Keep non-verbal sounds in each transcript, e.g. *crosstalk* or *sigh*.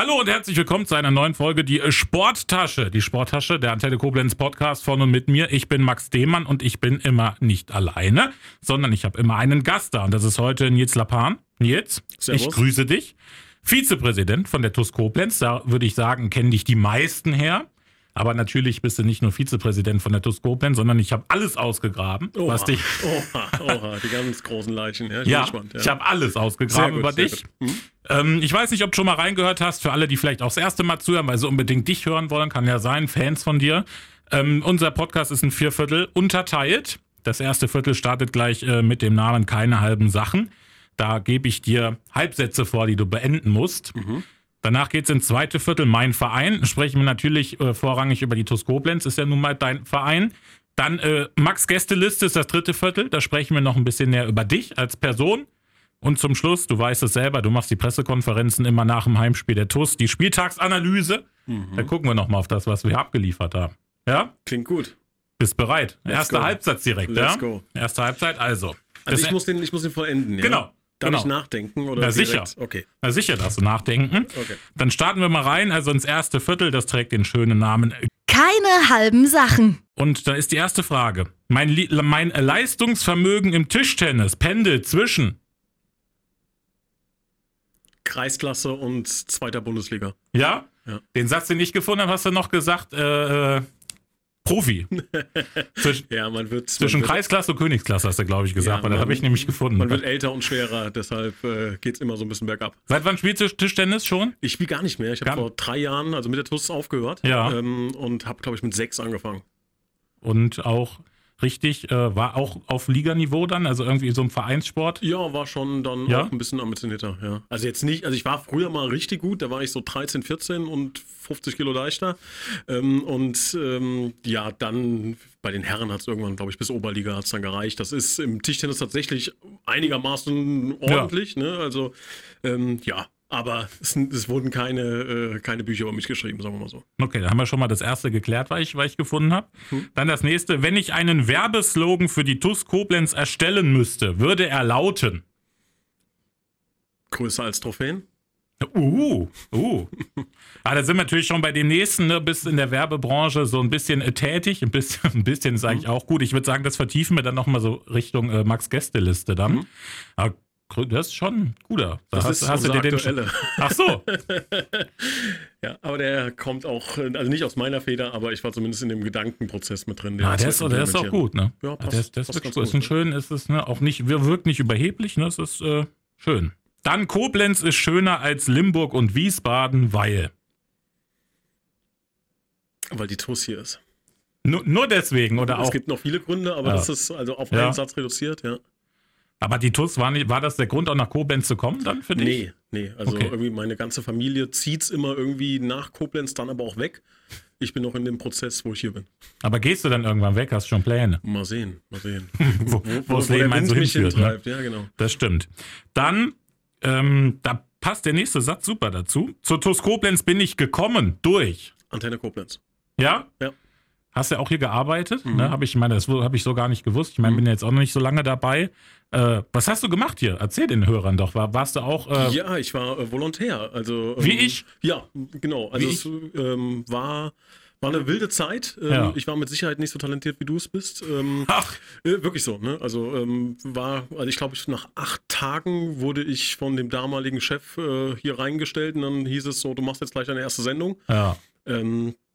Hallo und herzlich willkommen zu einer neuen Folge, die Sporttasche. Die Sporttasche, der Antenne Koblenz Podcast von und mit mir. Ich bin Max Demann und ich bin immer nicht alleine, sondern ich habe immer einen Gast da. Und das ist heute Nils Lapan. Nils, Servus. ich grüße dich. Vizepräsident von der TUS Koblenz. Da würde ich sagen, kennen dich die meisten her. Aber natürlich bist du nicht nur Vizepräsident von der TUS Koblenz, sondern ich habe alles ausgegraben, Oha, was dich oha, oha, die ganz großen Leichen. Ja, ich ja, gespannt, ich habe alles ausgegraben gut, über dich. Hm? Ähm, ich weiß nicht, ob du schon mal reingehört hast, für alle, die vielleicht auch das erste Mal zuhören, weil sie unbedingt dich hören wollen, kann ja sein, Fans von dir. Ähm, unser Podcast ist in vier Viertel unterteilt. Das erste Viertel startet gleich äh, mit dem Namen Keine halben Sachen. Da gebe ich dir Halbsätze vor, die du beenden musst. Mhm. Danach geht's ins zweite Viertel, mein Verein. Sprechen wir natürlich äh, vorrangig über die TuS Koblenz, ist ja nun mal dein Verein. Dann äh, Max Gästeliste ist das dritte Viertel. Da sprechen wir noch ein bisschen näher über dich als Person. Und zum Schluss, du weißt es selber, du machst die Pressekonferenzen immer nach dem Heimspiel der TuS, die Spieltagsanalyse. Mhm. Da gucken wir nochmal auf das, was wir abgeliefert haben. Ja? Klingt gut. Bist bereit? Let's Erster go. Halbsatz direkt, Let's ja? go. Erste Halbzeit, also. Also Das- ich muss, den, ich muss den vollenden, ja? Genau, Darf genau. ich nachdenken? Oder Na, direkt? sicher. Okay, Na sicher, darfst du nachdenken. okay. Dann starten wir mal rein, also ins erste Viertel, das trägt den schönen Namen Keine halben Sachen. Und da ist die erste Frage. Mein, mein Leistungsvermögen im Tischtennis pendelt zwischen. Kreisklasse und zweiter Bundesliga. Ja? Ja. Den Satz, den ich gefunden habe, hast du noch gesagt, äh, äh, Profi. *laughs* zwischen Ja, man wird... zwischen man wird, Kreisklasse und Königsklasse hast du, glaube ich, gesagt, Ja, weil das man- habe ich nämlich gefunden. Man wird älter und schwerer, deshalb äh, geht es immer so ein bisschen bergab. Seit wann spielst du Tischtennis schon? Ich spiele gar nicht mehr. Ich habe vor drei Jahren, also mit der TUS aufgehört. Ja. Ähm, und habe, glaube ich, mit sechs angefangen. Und auch richtig, äh, war auch auf Liganiveau dann, also irgendwie so ein Vereinssport. Ja, war schon dann Ja? auch ein bisschen ambitionierter, ja. Also jetzt nicht, also ich war früher mal richtig gut, da war ich so 13, 14 und 50 Kilo leichter. Ähm, und ähm, ja, dann bei den Herren hat es irgendwann, glaube ich, bis Oberliga hat es dann gereicht. Das ist im Tischtennis tatsächlich einigermaßen ordentlich, ne? Also ähm, ja, aber es, es wurden keine, äh, keine Bücher über mich geschrieben, sagen wir mal so. Okay, da haben wir schon mal das erste geklärt, was ich, was ich gefunden habe. Dann das nächste. Wenn ich einen Werbeslogan für die TUS Koblenz erstellen müsste, würde er lauten. Größer als Trophäen? Uh, uh. *laughs* ah, da sind wir natürlich schon bei dem nächsten, ne, bist in der Werbebranche so ein bisschen äh, tätig. Ein bisschen, *laughs* ein bisschen ist eigentlich auch gut. Ich würde sagen, das vertiefen wir dann nochmal so Richtung äh, Max-Gästeliste dann. Mhm. Das ist schon guter. Da Das hast, ist hast du dir den. Ach so. *laughs* Ja, aber der kommt auch, also nicht aus meiner Feder, aber ich war zumindest in dem Gedankenprozess mit drin. Ah, der ist, der ist auch gut, ne? Ja, Ah, passt- der ist, der ist wirklich gut. Ist ein schön, ist es, ne? Auch nicht, wir- wirkt nicht überheblich, ne? Es ist äh, schön. Dann Koblenz ist schöner als Limburg und Wiesbaden, weil. Weil die TUS hier ist. Nur, nur deswegen oder es auch. gibt noch viele Gründe, aber Ja. das ist also auf Ja. einen Satz reduziert, ja. Aber die TUS war nicht, war das der Grund, auch nach Koblenz zu kommen dann für dich? Nee, nee. Also Okay. irgendwie meine ganze Familie zieht es immer irgendwie nach Koblenz, dann aber auch weg. Ich bin noch in dem Prozess, wo ich hier bin. Aber gehst du dann irgendwann weg? Hast schon Pläne? Mal sehen, mal sehen. *laughs* Wo, wo das der Leben Wind so hinführt. Ne? ja genau. Das stimmt. Dann, ähm, da passt der nächste Satz super dazu. Zur TUS Koblenz bin ich gekommen durch. Antenne Koblenz. Ja? Ja. Hast ja auch hier gearbeitet, Mhm. ne? Habe ich, meine, das habe ich so gar nicht gewusst. Ich meine, Mhm. bin ja jetzt auch noch nicht so lange dabei. Äh, was hast du gemacht hier? Erzähl den Hörern doch. War, warst du auch äh, ja, ich war äh, Volontär. Also, Wie ähm, ich? Ja, genau. Also Wie es ähm, war, war eine wilde Zeit. Ähm, Ja. Ich war mit Sicherheit nicht so talentiert, wie du es bist. Ähm, Ach, Äh, wirklich so, ne? Also ähm, war, also ich glaube, ich nach acht Tagen wurde ich von dem damaligen Chef äh, hier reingestellt und dann hieß es so, du machst jetzt gleich deine erste Sendung. ja.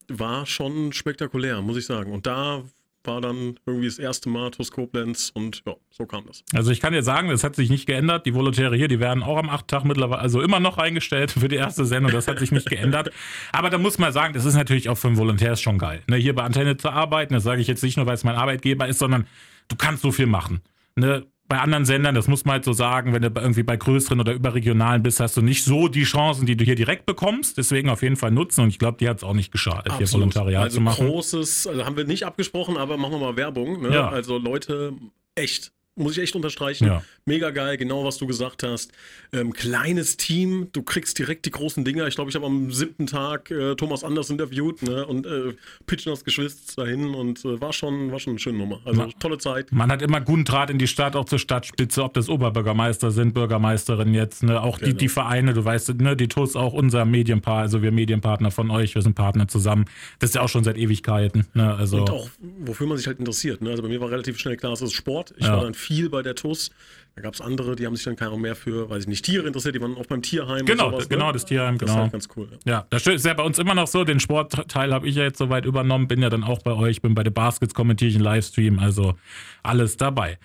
War schon spektakulär, muss ich sagen. Und da war dann irgendwie das erste Mal TuS Koblenz und ja, so kam das. Also ich kann dir sagen, das hat sich nicht geändert. Die Volontäre hier, die werden auch am acht Tag mittlerweile, also immer noch eingestellt für die erste Sendung. Das hat sich nicht geändert. Aber da muss man sagen, das ist natürlich auch für einen Volontär schon geil. Ne, hier bei Antenne zu arbeiten, das sage ich jetzt nicht nur, weil es mein Arbeitgeber ist, sondern du kannst so viel machen. Ne, bei anderen Sendern, das muss man halt so sagen, wenn du irgendwie bei größeren oder überregionalen bist, hast du nicht so die Chancen, die du hier direkt bekommst. Deswegen auf jeden Fall nutzen. Und ich glaube, die hat es auch nicht geschadet, hier Volontariat also zu machen. großes, also haben wir nicht abgesprochen, aber machen wir mal Werbung. Ne? Ja. Also Leute, echt muss ich echt unterstreichen. Ja. Mega geil, genau was du gesagt hast. Ähm, kleines Team, du kriegst direkt die großen Dinger. Ich glaube, ich habe am siebten Tag äh, Thomas Anders interviewt ne, und äh, pitchen das Geschwister dahin und äh, war, schon, war schon eine schöne Nummer. Also Ma- tolle Zeit. Man hat immer guten Draht in die Stadt, auch zur Stadtspitze, ob das Oberbürgermeister sind, Bürgermeisterin jetzt, ne? auch die, Genau. die Vereine, du weißt, ne? die TUS auch unser Medienpaar, also wir Medienpartner von euch, wir sind Partner zusammen. Das ist ja auch schon seit Ewigkeiten. Ne? Also, Und auch, wofür man sich halt interessiert. Ne? Also bei mir war relativ schnell klar, es ist Sport. Ich Ja. war dann viel bei der TUS. Da gab es andere, die haben sich dann keine mehr für, weiß ich nicht, Tiere interessiert, die waren auch beim Tierheim. genau, sowas, genau, ne? das Tierheim, Das ist genau. halt ganz cool. Ja. Ja, das ist ja bei uns immer noch so. Den Sportteil habe ich ja jetzt soweit übernommen, bin ja dann auch bei euch, bin bei den Baskets, kommentiere ich einen Livestream, also alles dabei.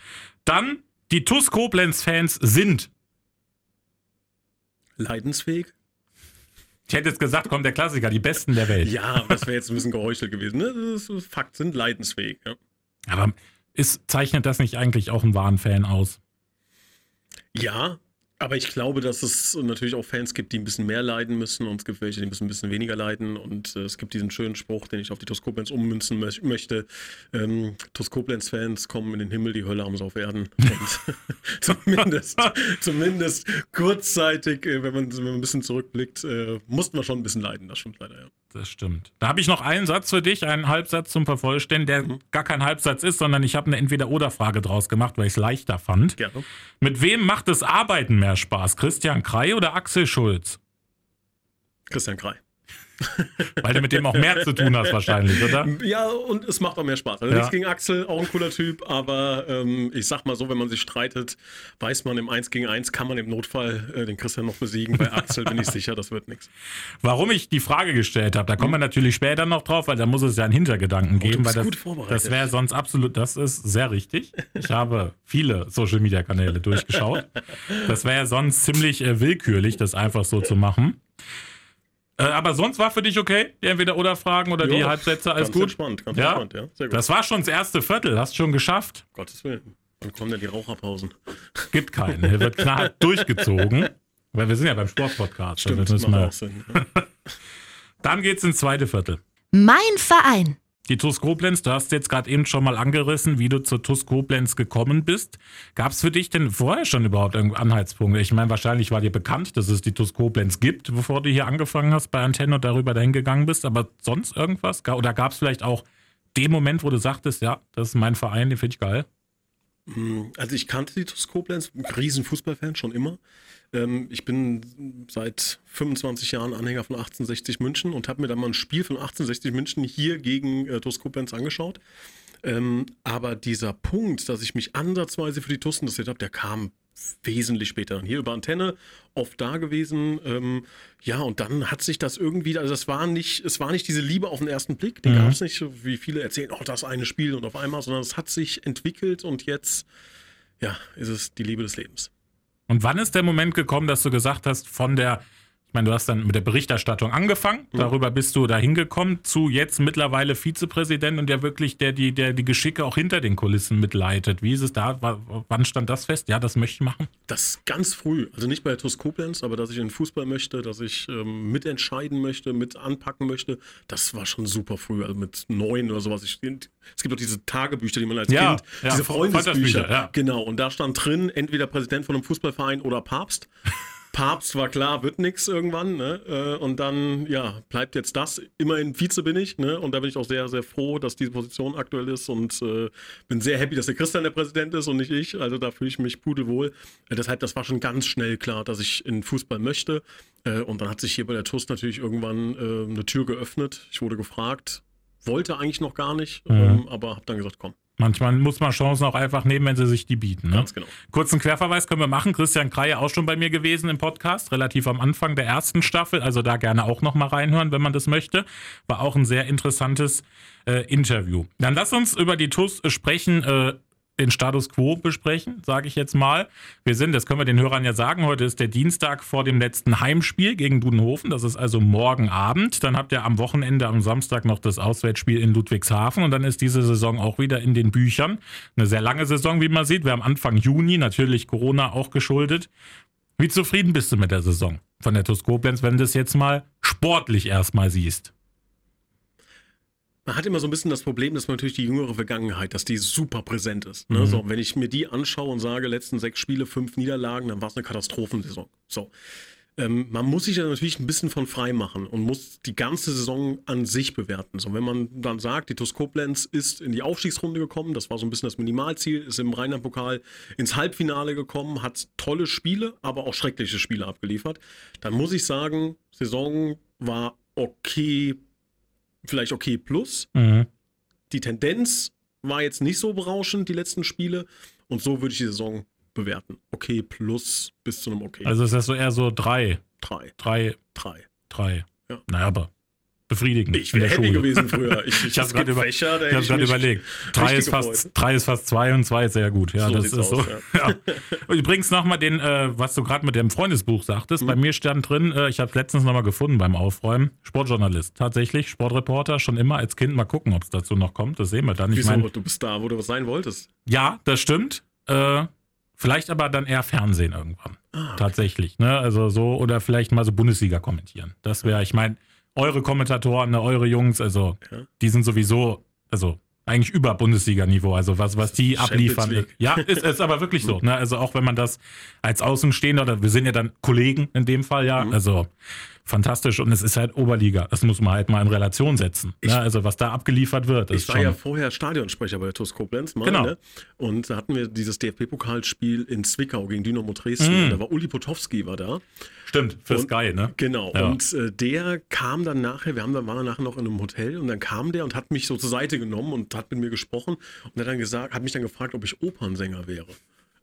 Dann, die TUS Koblenz-Fans sind, Leidensfähig? ich hätte jetzt gesagt, kommt der Klassiker, die Besten der Welt. Ja, das wäre jetzt ein bisschen geheuchelt gewesen. Ne? Das ist Fakt, sind leidensfähig. Ja. Aber ist, zeichnet das nicht eigentlich auch einen wahren Fan aus? ja, aber ich glaube, dass es natürlich auch Fans gibt, die ein bisschen mehr leiden müssen und es gibt welche, die müssen ein bisschen weniger leiden und äh, es gibt diesen schönen Spruch, den ich auf die TuS Koblenz ummünzen mö- möchte. Ähm, TuS Koblenz-Fans kommen in den Himmel, die Hölle haben sie auf Erden. Und *laughs* zumindest, *laughs* zumindest kurzzeitig, äh, wenn, man, wenn man ein bisschen zurückblickt, äh, mussten wir schon ein bisschen leiden, das stimmt leider, ja. Das stimmt. Da habe ich noch einen Satz für dich, einen Halbsatz zum Vervollständigen, der gar kein Halbsatz ist, sondern ich habe eine Entweder-Oder-Frage draus gemacht, weil ich es leichter fand. Gerne. Mit wem macht das Arbeiten mehr Spaß? Christian Krei oder Axel Schulz? Christian Krei. *laughs* Weil du mit dem auch mehr zu tun hast wahrscheinlich, oder? Ja, und es macht auch mehr Spaß. Also Ja. nichts gegen Axel, auch ein cooler Typ, aber ähm, ich sag mal so, wenn man sich streitet, weiß man, im 1 gegen 1 kann man im Notfall äh, den Christian noch besiegen. Bei Axel bin ich *laughs* sicher, das wird nichts. Warum ich die Frage gestellt habe, da kommen wir natürlich später noch drauf, weil da muss es ja einen Hintergedanken geben. Oh, weil das, gut vorbereitet. Das wäre sonst absolut, das ist sehr richtig. Ich habe viele Social-Media-Kanäle durchgeschaut. Das wäre ja sonst ziemlich äh, willkürlich, das einfach so zu machen. Äh, aber sonst war für dich okay? Die Entweder-Oder-Fragen oder die Ja, Halbsätze, alles ganz gut? entspannt, ganz Ja? entspannt, ja. Sehr gut. Das war schon das erste Viertel, hast schon geschafft. Gottes Willen. Wann kommen denn die Raucherpausen? Gibt keine. Hier wird knallhart *laughs* durchgezogen. Weil wir sind ja beim Sportpodcast. also das müssen macht wir- auch Sinn. Ja. *laughs* Dann geht's ins zweite Viertel. Mein Verein. Die TUS Koblenz, du hast jetzt gerade eben schon mal angerissen, wie du zur TUS Koblenz gekommen bist. Gab es für dich denn vorher schon überhaupt Anhaltspunkte? Ich meine, wahrscheinlich war dir bekannt, dass es die TUS Koblenz gibt, bevor du hier angefangen hast bei Antenne und darüber dahin gegangen bist. Aber sonst irgendwas? Oder gab es vielleicht auch den Moment, wo du sagtest, ja, das ist mein Verein, den finde ich geil? Also ich kannte die Koblenz, riesen Fußballfan schon immer. Ähm, ich bin seit 25 Jahren Anhänger von 1860 München und habe mir dann mal ein Spiel von 1860 München hier gegen äh, TuS Koblenz angeschaut. Ähm, aber dieser Punkt, dass ich mich ansatzweise für die TuS interessiert habe, der kam wesentlich später. Dann Hier über Antenne, oft da gewesen. Ähm, ja, und dann hat sich das irgendwie, also das war nicht, es war nicht diese Liebe auf den ersten Blick, die Mhm. gab es nicht, wie viele erzählen, oh, das eine Spiel und auf einmal, sondern es hat sich entwickelt und jetzt, ja, ist es die Liebe des Lebens. Und wann ist der Moment gekommen, dass du gesagt hast, von der, ich meine, du hast dann mit der Berichterstattung angefangen, darüber bist du da hingekommen, zu jetzt mittlerweile Vizepräsident und der wirklich, der die, der die Geschicke auch hinter den Kulissen mitleitet. Wie ist es da? Wa- Wann stand das fest? Ja, das möchte ich machen. Das ganz früh, also nicht bei TuS Koblenz, aber dass ich in den Fußball möchte, dass ich ähm, mitentscheiden möchte, mit anpacken möchte, das war schon super früh, also mit neun oder sowas. Ich, es gibt auch diese Tagebücher, die man als Ja, Kind, ja, diese Freundesbücher, ja. genau, und da stand drin, entweder Präsident von einem Fußballverein oder Papst. Papst war klar, wird nix irgendwann, ne? Äh, Und dann, ja, bleibt jetzt das. Immerhin Vize bin ich, ne? Und da bin ich auch sehr, sehr froh, dass diese Position aktuell ist und äh, bin sehr happy, dass der Christian der Präsident ist und nicht ich. Also da fühle ich mich pudelwohl. Äh, deshalb, das war schon ganz schnell klar, dass ich in Fußball möchte. Äh, und dann hat sich hier bei der TUS natürlich irgendwann äh, eine Tür geöffnet. Ich wurde gefragt, wollte eigentlich noch gar nicht, Mhm. ähm, aber habe dann gesagt, komm, Manchmal muss man Chancen auch einfach nehmen, wenn sie sich die bieten. Ne? ganz genau. Kurzen Querverweis können wir machen. Christian Kreie auch schon bei mir gewesen im Podcast, relativ am Anfang der ersten Staffel. Also da gerne auch noch mal reinhören, wenn man das möchte. War auch ein sehr interessantes äh, Interview. Dann lass uns über die TUS sprechen. Äh, den Status quo besprechen, sage ich jetzt mal. Wir sind, das können wir den Hörern ja sagen, heute ist der Dienstag vor dem letzten Heimspiel gegen Dudenhofen. Das ist also morgen Abend. Dann habt ihr am Wochenende, am Samstag noch das Auswärtsspiel in Ludwigshafen und dann ist diese Saison auch wieder in den Büchern. Eine sehr lange Saison, wie man sieht. Wir haben Anfang Juni, natürlich Corona auch geschuldet. Wie zufrieden bist du mit der Saison von der TuS Koblenz, wenn du das jetzt mal sportlich erstmal siehst? Man hat immer so ein bisschen das Problem, dass man natürlich die jüngere Vergangenheit, dass die super präsent ist. Ne? Mhm. So, wenn ich mir die anschaue und sage, letzten sechs Spiele, fünf Niederlagen, dann war es eine Katastrophensaison. So. Ähm, man muss sich ja natürlich ein bisschen von frei machen und muss die ganze Saison an sich bewerten. So, wenn man dann sagt, die TuS Koblenz ist in die Aufstiegsrunde gekommen, das war so ein bisschen das Minimalziel, ist im Rheinland-Pokal ins Halbfinale gekommen, hat tolle Spiele, aber auch schreckliche Spiele abgeliefert, dann muss ich sagen, Saison war okay, vielleicht okay plus. Mhm. Die Tendenz war jetzt nicht so berauschend, die letzten Spiele. Und so würde ich die Saison bewerten. Okay, plus bis zu einem okay. Also ist das so eher so drei, drei. drei, Drei. drei. Ja. Naja, aber befriedigend. Ich wäre happy gewesen früher. Ich, *laughs* Ich hab's hab gerade über- Fächer, Ich habe mich- überlegt. Drei ist, fast, drei ist fast zwei und zwei ist sehr gut. Ja, So das ist aus, so. *laughs* Ja. Und Übrigens nochmal den, äh, was du gerade mit dem Freundesbuch sagtest. Mhm. Bei mir stand drin, äh, ich habe letztens nochmal gefunden beim Aufräumen, Sportjournalist. Tatsächlich, Sportreporter, schon immer als Kind. Mal gucken, ob es dazu noch kommt. Das sehen wir dann. Ich Wieso? mein, du bist da, wo du was sein wolltest. ja, das stimmt. Äh, vielleicht aber dann eher Fernsehen irgendwann. Ah, Tatsächlich. Ne? Also so, oder vielleicht mal so Bundesliga kommentieren. Das wäre, ich meine, eure Kommentatoren, ne, eure Jungs, also Ja. die sind sowieso, also eigentlich über Bundesliga-Niveau, also was, was die abliefern. Ja, ist, ist aber wirklich so. Ne? Also auch wenn man das als Außenstehender, oder wir sind ja dann Kollegen in dem Fall, ja, Mhm. also fantastisch und es ist halt Oberliga. Das muss man halt mal in Relation setzen. Ich- ne? Also was da abgeliefert wird, Ich war schon. ja vorher Stadionsprecher bei der TuS Koblenz. Mal, Genau. Ne? Und da hatten wir dieses DFB-Pokalspiel in Zwickau gegen Dynamo Dresden. Und Da war Uli Potowski war da. Stimmt, für Und- Sky, ne? Genau. Ja. Und äh, der kam dann nachher, wir haben dann, waren dann nachher noch in einem Hotel und dann kam der und hat mich so zur Seite genommen und hat mit mir gesprochen und hat dann gesagt, hat mich dann gefragt, ob ich Opernsänger wäre.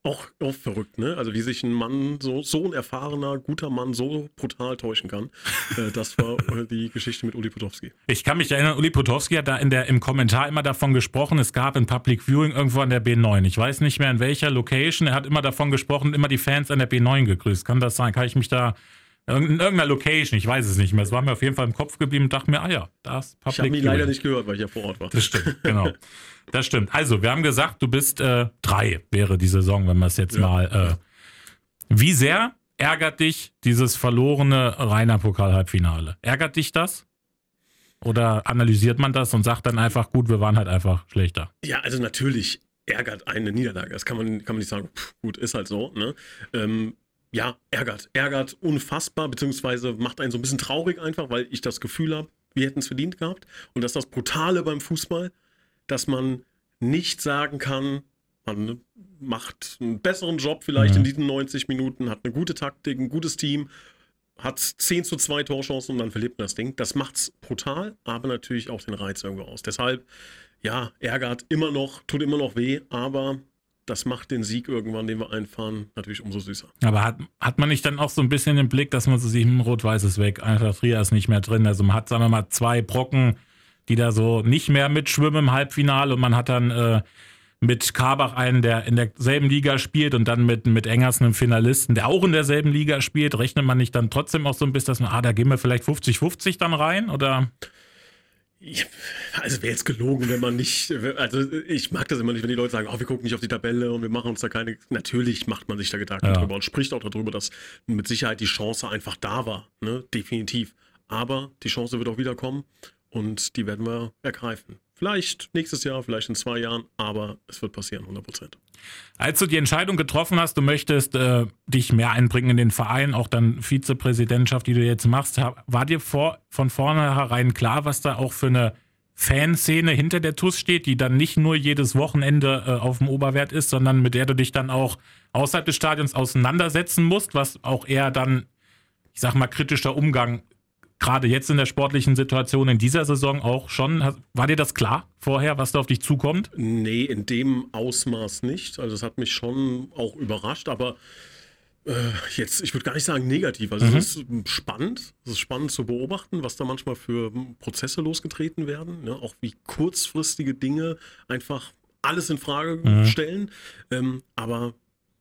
Auch, auch verrückt, ne? Also wie sich ein Mann, so, so ein erfahrener, guter Mann so brutal täuschen kann. äh, das war äh, die Geschichte mit Uli Potowski. Ich kann mich erinnern, Uli Potowski hat da in der, im Kommentar immer davon gesprochen, es gab ein Public Viewing irgendwo an der B9. Ich weiß nicht mehr in welcher Location. Er hat immer davon gesprochen, immer die Fans an der B9 gegrüßt. Kann das sein? Kann ich mich da in irgendeiner Location, ich weiß es nicht mehr. Es war mir auf jeden Fall im Kopf geblieben und dachte mir, ah ja, das Public Ich habe ihn leider nicht gehört, weil ich ja vor Ort war. Das stimmt, genau. Das stimmt. Also, wir haben gesagt, du bist äh, drei, wäre die Saison, wenn man es jetzt Ja. mal. Äh, wie sehr ärgert dich dieses verlorene Rainer Pokal-Halbfinale? Ärgert dich das? Oder analysiert man das und sagt dann einfach, gut, wir waren halt einfach schlechter? Ja, also natürlich ärgert eine Niederlage. Das kann man, kann man nicht sagen, pff, gut, ist halt so. Ne? Ähm, ja, ärgert. Ärgert unfassbar, beziehungsweise macht einen so ein bisschen traurig einfach, weil ich das Gefühl habe, wir hätten es verdient gehabt. Und das ist das Brutale beim Fußball, dass man nicht sagen kann, man macht einen besseren Job vielleicht Mhm. in diesen 90 Minuten, hat eine gute Taktik, ein gutes Team, hat 10 zu 2 Torchancen und dann verliert man das Ding. Das macht's brutal, aber natürlich auch den Reiz irgendwo aus. Deshalb, ja, ärgert immer noch, tut immer noch weh, aber das macht den Sieg irgendwann, den wir einfahren, natürlich umso süßer. Aber hat, hat man nicht dann auch so ein bisschen den Blick, dass man so sieht, hm, Rot-Weiß ist weg, Eintracht Trier ist nicht mehr drin. Also man hat, sagen wir mal, zwei Brocken, die da so nicht mehr mitschwimmen im Halbfinale und man hat dann äh, mit Karbach einen, der in derselben Liga spielt und dann mit, mit Engers einem Finalisten, der auch in derselben Liga spielt, rechnet man nicht dann trotzdem auch so ein bisschen, dass man, ah, da gehen wir vielleicht 50-50 dann rein? Oder? Ja, also wäre jetzt gelogen, wenn man nicht, also ich mag das immer nicht, wenn die Leute sagen, oh, wir gucken nicht auf die Tabelle und wir machen uns da keine, natürlich macht man sich da Gedanken Ja. drüber und spricht auch darüber, dass mit Sicherheit die Chance einfach da war, ne, definitiv. Aber die Chance wird auch wieder kommen und die werden wir ergreifen. Vielleicht nächstes Jahr, vielleicht in zwei Jahren, aber es wird passieren, 100 Prozent. Als du die Entscheidung getroffen hast, du möchtest äh, dich mehr einbringen in den Verein, auch dann Vizepräsidentschaft, die du jetzt machst, war dir vor, von vornherein klar, was da auch für eine Fanszene hinter der TUS steht, die dann nicht nur jedes Wochenende äh, auf dem Oberwert ist, sondern mit der du dich dann auch außerhalb des Stadions auseinandersetzen musst, was auch eher dann, ich sag mal, kritischer Umgang gerade jetzt in der sportlichen Situation in dieser Saison auch schon. War dir das klar vorher, was da auf dich zukommt? Nee, in dem Ausmaß nicht. Also es hat mich schon auch überrascht, aber äh, jetzt, ich würde gar nicht sagen negativ. Also Mhm. es ist spannend. Es ist spannend zu beobachten, was da manchmal für Prozesse losgetreten werden. Ne? Auch wie kurzfristige Dinge einfach alles in Frage Mhm. stellen. Ähm, aber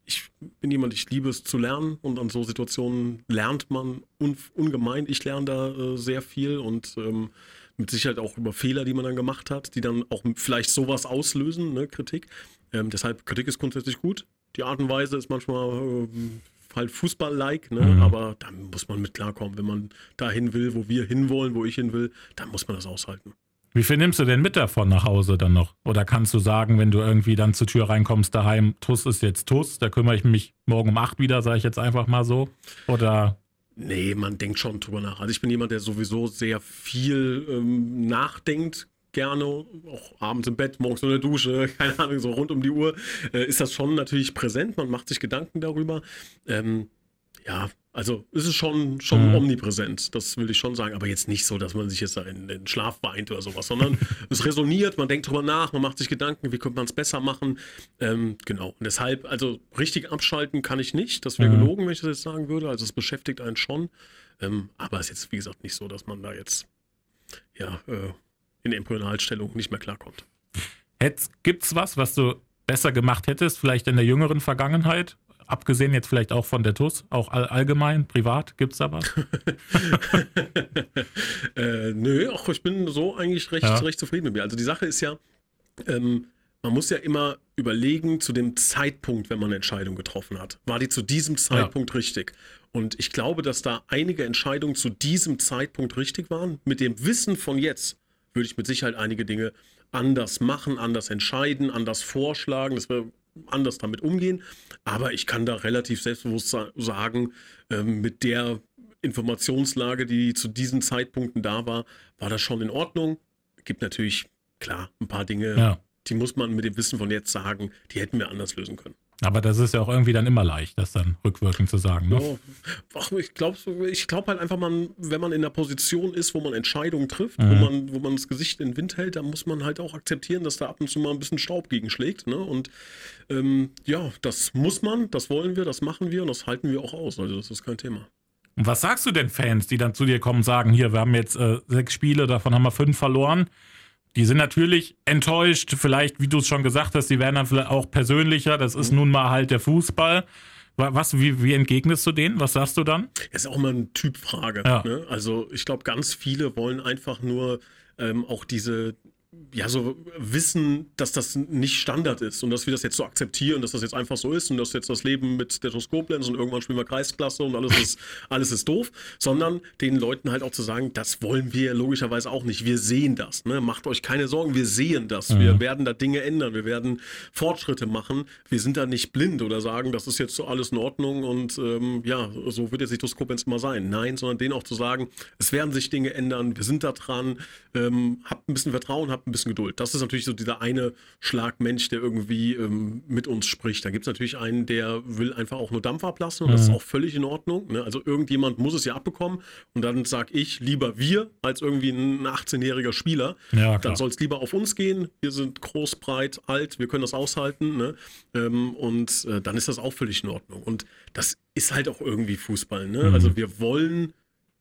ich bin jemand, ich liebe es zu lernen und an so Situationen lernt man un ungemein. Ich lerne da äh, sehr viel und ähm, mit Sicherheit auch über Fehler, die man dann gemacht hat, die dann auch vielleicht sowas auslösen, ne, Kritik. Ähm, deshalb, Kritik ist grundsätzlich gut. Die Art und Weise ist manchmal ähm, halt Fußball-like, ne? Mhm. aber da muss man mit klarkommen. Wenn man dahin will, wo wir hinwollen, wo ich hin will, dann muss man das aushalten. Wie viel nimmst du denn mit davon nach Hause dann noch? Oder kannst du sagen, wenn du irgendwie dann zur Tür reinkommst daheim, Tuss ist jetzt Tuss, da kümmere ich mich morgen um acht wieder, sage ich jetzt einfach mal so? Oder Nee, man denkt schon drüber nach. Also ich bin jemand, der sowieso sehr viel ähm, nachdenkt, gerne, auch abends im Bett, morgens in der Dusche, *laughs* keine Ahnung, so rund um die Uhr, äh, ist das schon natürlich präsent. Man macht sich Gedanken darüber. Ähm, ja, also es ist schon, schon Mhm. omnipräsent, das will ich schon sagen, aber jetzt nicht so, dass man sich jetzt da in den Schlaf weint oder sowas, sondern *laughs* es resoniert, man denkt drüber nach, man macht sich Gedanken, wie könnte man es besser machen. Ähm, genau, und deshalb, also richtig abschalten kann ich nicht, das wäre Mhm. gelogen, wenn ich das jetzt sagen würde, also es beschäftigt einen schon, ähm, aber es ist jetzt, wie gesagt, nicht so, dass man da jetzt, ja, äh, in Embryonalstellung nicht mehr klarkommt. Gibt es was, was du besser gemacht hättest, vielleicht in der jüngeren Vergangenheit? Abgesehen jetzt vielleicht auch von der TUS, auch all, allgemein, privat, gibt es da was? *laughs* äh, nö, ach, ich bin so eigentlich recht, Ja. recht zufrieden mit mir. Also die Sache ist ja, ähm, man muss ja immer überlegen zu dem Zeitpunkt, wenn man eine Entscheidung getroffen hat. War die zu diesem Zeitpunkt richtig? Und ich glaube, dass da einige Entscheidungen zu diesem Zeitpunkt richtig waren. Mit dem Wissen von jetzt würde ich mit Sicherheit einige Dinge anders machen, anders entscheiden, anders vorschlagen, dass wir anders damit umgehen. Aber ich kann da relativ selbstbewusst sa- sagen, ähm, mit der Informationslage, die zu diesen Zeitpunkten da war, war das schon in Ordnung. Gibt natürlich, klar, ein paar Dinge, Ja. die muss man mit dem Wissen von jetzt sagen, die hätten wir anders lösen können. Aber das ist ja auch irgendwie dann immer leicht, das dann rückwirkend zu sagen. Ne? Ja, ach, ich glaube ich glaub halt einfach, man, wenn man in der Position ist, wo man Entscheidungen trifft, wo, Mhm. man, wo man das Gesicht in den Wind hält, dann muss man halt auch akzeptieren, dass da ab und zu mal ein bisschen Staub gegenschlägt. Ne? Und ähm, ja, das muss man, das wollen wir, das machen wir und das halten wir auch aus. Also das ist kein Thema. Und was sagst du denn Fans, die dann zu dir kommen und sagen, hier, wir haben jetzt äh, sechs Spiele, davon haben wir fünf verloren. Die sind natürlich enttäuscht, vielleicht, wie du es schon gesagt hast, die werden dann vielleicht auch persönlicher. Das ist nun mal halt der Fußball. Wa- Was, wie, wie entgegnest du denen? Was sagst du dann? ist auch immer eine Typfrage. Ja. Ne? Also ich glaube, ganz viele wollen einfach nur ähm, auch diese, ja, so wissen, dass das nicht Standard ist und dass wir das jetzt so akzeptieren, dass das jetzt einfach so ist und dass jetzt das Leben mit Koblenz und irgendwann spielen wir Kreisklasse und alles ist, *laughs* alles ist doof, sondern den Leuten halt auch zu sagen, das wollen wir logischerweise auch nicht. Wir sehen das. Ne? Macht euch keine Sorgen, wir sehen das. Wir werden da Dinge ändern, wir werden Fortschritte machen. Wir sind da nicht blind oder sagen, das ist jetzt so alles in Ordnung und ähm, ja, so wird jetzt Koblenz immer sein. Nein, sondern denen auch zu sagen, es werden sich Dinge ändern, wir sind da dran, ähm, habt ein bisschen Vertrauen, habt ein bisschen Geduld. Das ist natürlich so dieser eine Schlag Mensch, der irgendwie ähm, mit uns spricht. Da gibt es natürlich einen, der will einfach auch nur Dampf ablassen und das ist auch völlig in Ordnung. Ne? Also irgendjemand muss es ja abbekommen und dann sag ich lieber wir als irgendwie ein 18-jähriger Spieler. Ja, dann soll es lieber auf uns gehen. Wir sind groß, breit, alt, wir können das aushalten. Ne? Ähm, und äh, dann ist das auch völlig in Ordnung. Und das ist halt auch irgendwie Fußball. Ne? Also wir wollen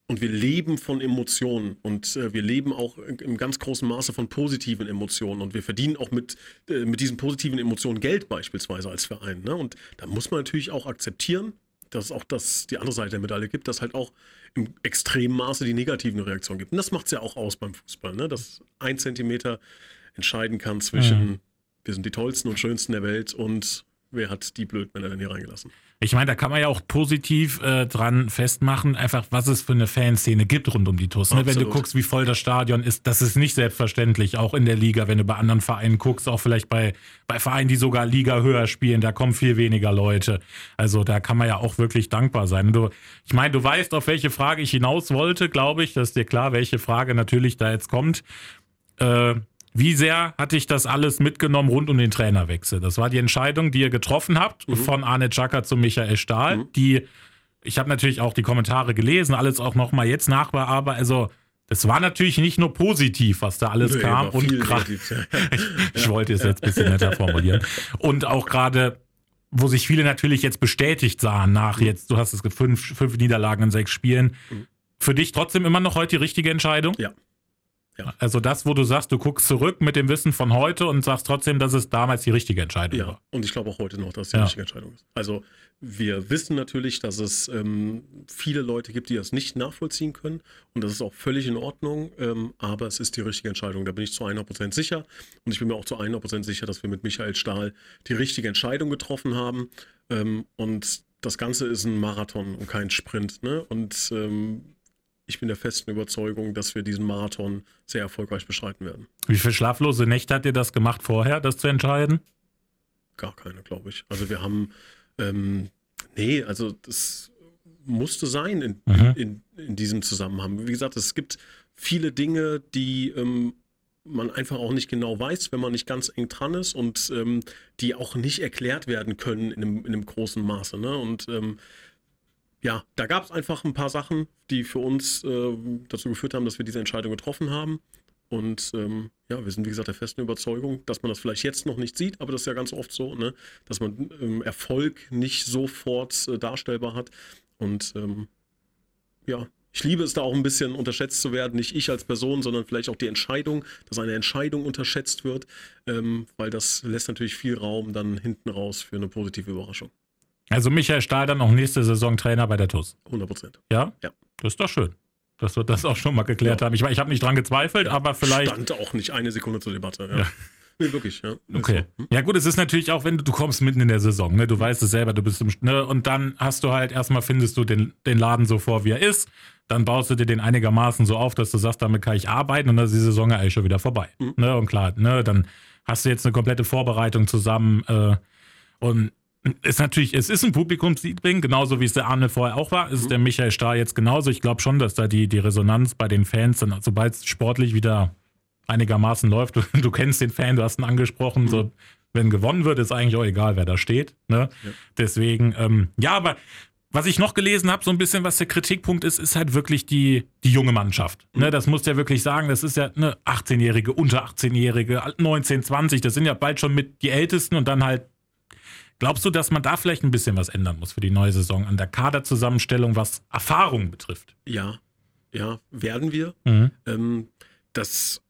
und wir leben von Emotionen und äh, wir leben auch im ganz großen Maße von positiven Emotionen und wir verdienen auch mit, äh, mit diesen positiven Emotionen Geld beispielsweise als Verein. Ne? Und da muss man natürlich auch akzeptieren, dass es auch das, die andere Seite der Medaille gibt, dass halt auch im extremen Maße die negativen Reaktionen gibt. Und das macht es ja auch aus beim Fußball, ne? dass ein Zentimeter entscheiden kann zwischen wir sind die tollsten und schönsten der Welt und wer hat die Blödmänner denn hier reingelassen. Ich meine, da kann man ja auch positiv äh, dran festmachen, einfach was es für eine Fanszene gibt rund um die TUS. Ne? Wenn du guckst, wie voll das Stadion ist, das ist nicht selbstverständlich, auch in der Liga, wenn du bei anderen Vereinen guckst, auch vielleicht bei, bei Vereinen, die sogar Liga höher spielen, da kommen viel weniger Leute. Also da kann man ja auch wirklich dankbar sein. Du, ich meine, du weißt, auf welche Frage ich hinaus wollte, glaube ich. Das ist dir klar, welche Frage natürlich da jetzt kommt. Äh, wie sehr hat dich das alles mitgenommen rund um den Trainerwechsel? Das war die Entscheidung, die ihr getroffen habt, von Arne Czaka zu Michael Stahl, die, ich habe natürlich auch die Kommentare gelesen, alles auch nochmal jetzt nachbearbeitet. Also, das war natürlich nicht nur positiv, was da alles Nö, kam. Und negativ, ja. *laughs* ich wollte es jetzt ein bisschen netter formulieren. Und auch gerade, wo sich viele natürlich jetzt bestätigt sahen nach jetzt, du hast es fünf, fünf Niederlagen in sechs Spielen. Mhm. Für dich trotzdem immer noch heute die richtige Entscheidung? Ja. Ja. Also das, wo du sagst, du guckst zurück mit dem Wissen von heute und sagst trotzdem, dass es damals die richtige Entscheidung Ja, war. und ich glaube auch heute noch, dass die Ja. richtige Entscheidung ist. Also wir wissen natürlich, dass es ähm, viele Leute gibt, die das nicht nachvollziehen können und das ist auch völlig in Ordnung, ähm, aber es ist die richtige Entscheidung. Da bin ich zu 100% sicher und ich bin mir auch zu 100% sicher, dass wir mit Michael Stahl die richtige Entscheidung getroffen haben ähm, und das Ganze ist ein Marathon und kein Sprint. Ne? Und ähm, ich bin der festen Überzeugung, dass wir diesen Marathon sehr erfolgreich bestreiten werden. Wie viele schlaflose Nächte hat ihr das gemacht vorher, das zu entscheiden? Gar keine, glaube ich. Also wir haben, ähm, nee, also das musste sein in, Mhm. in, in diesem Zusammenhang. Wie gesagt, es gibt viele Dinge, die ähm, man einfach auch nicht genau weiß, wenn man nicht ganz eng dran ist und ähm, die auch nicht erklärt werden können in einem, in einem großen Maße. Ne? Und ähm, ja, da gab es einfach ein paar Sachen, die für uns äh, dazu geführt haben, dass wir diese Entscheidung getroffen haben. Und ähm, ja, wir sind wie gesagt der festen Überzeugung, dass man das vielleicht jetzt noch nicht sieht, aber das ist ja ganz oft so, ne? dass man ähm, Erfolg nicht sofort äh, darstellbar hat. Und ähm, ja, ich liebe es da auch ein bisschen unterschätzt zu werden, nicht ich als Person, sondern vielleicht auch die Entscheidung, dass eine Entscheidung unterschätzt wird, ähm, weil das lässt natürlich viel Raum dann hinten raus für eine positive Überraschung. Also Michael Stahl dann auch nächste Saison Trainer bei der TUS. 100 Prozent. Ja? Ja. Das ist doch schön. Dass wir das auch schon mal geklärt Ja. haben. Ich, meine, ich habe nicht dran gezweifelt, aber vielleicht. Stand auch nicht eine Sekunde zur Debatte. Ja. Ja. Nee, wirklich, ja. Okay. So. Hm? Ja, gut, es ist natürlich auch, wenn du, du kommst mitten in der Saison, ne? Du weißt es selber, du bist im, ne? Und dann hast du halt erstmal findest du den, den Laden so vor, wie er ist. Dann baust du dir den einigermaßen so auf, dass du sagst, damit kann ich arbeiten und dann ist die Saison ja eigentlich schon wieder vorbei. Mhm. Ne? Und klar, ne, dann hast du jetzt eine komplette Vorbereitung zusammen, äh, und ist natürlich, es ist ein Publikumsliebling, genauso wie es der Arne vorher auch war, ist Mhm. der Michael Stahl jetzt genauso. Ich glaube schon, dass da die, die Resonanz bei den Fans, dann, sobald es sportlich wieder einigermaßen läuft, du, kennst den Fan, du hast ihn angesprochen, so, wenn gewonnen wird, ist eigentlich auch egal, wer da steht. Ne? Ja. Deswegen, ähm, ja, aber was ich noch gelesen habe, so ein bisschen, was der Kritikpunkt ist, ist halt wirklich die, die junge Mannschaft. Ne, das muss ja wirklich sagen, das ist ja eine 18-Jährige, unter 18-Jährige, 19, 20, das sind ja bald schon mit die Ältesten und dann halt. Glaubst du, dass man da vielleicht ein bisschen was ändern muss für die neue Saison an der Kaderzusammenstellung, was Erfahrung betrifft? Ja, ja, werden wir. Mhm. Ähm, das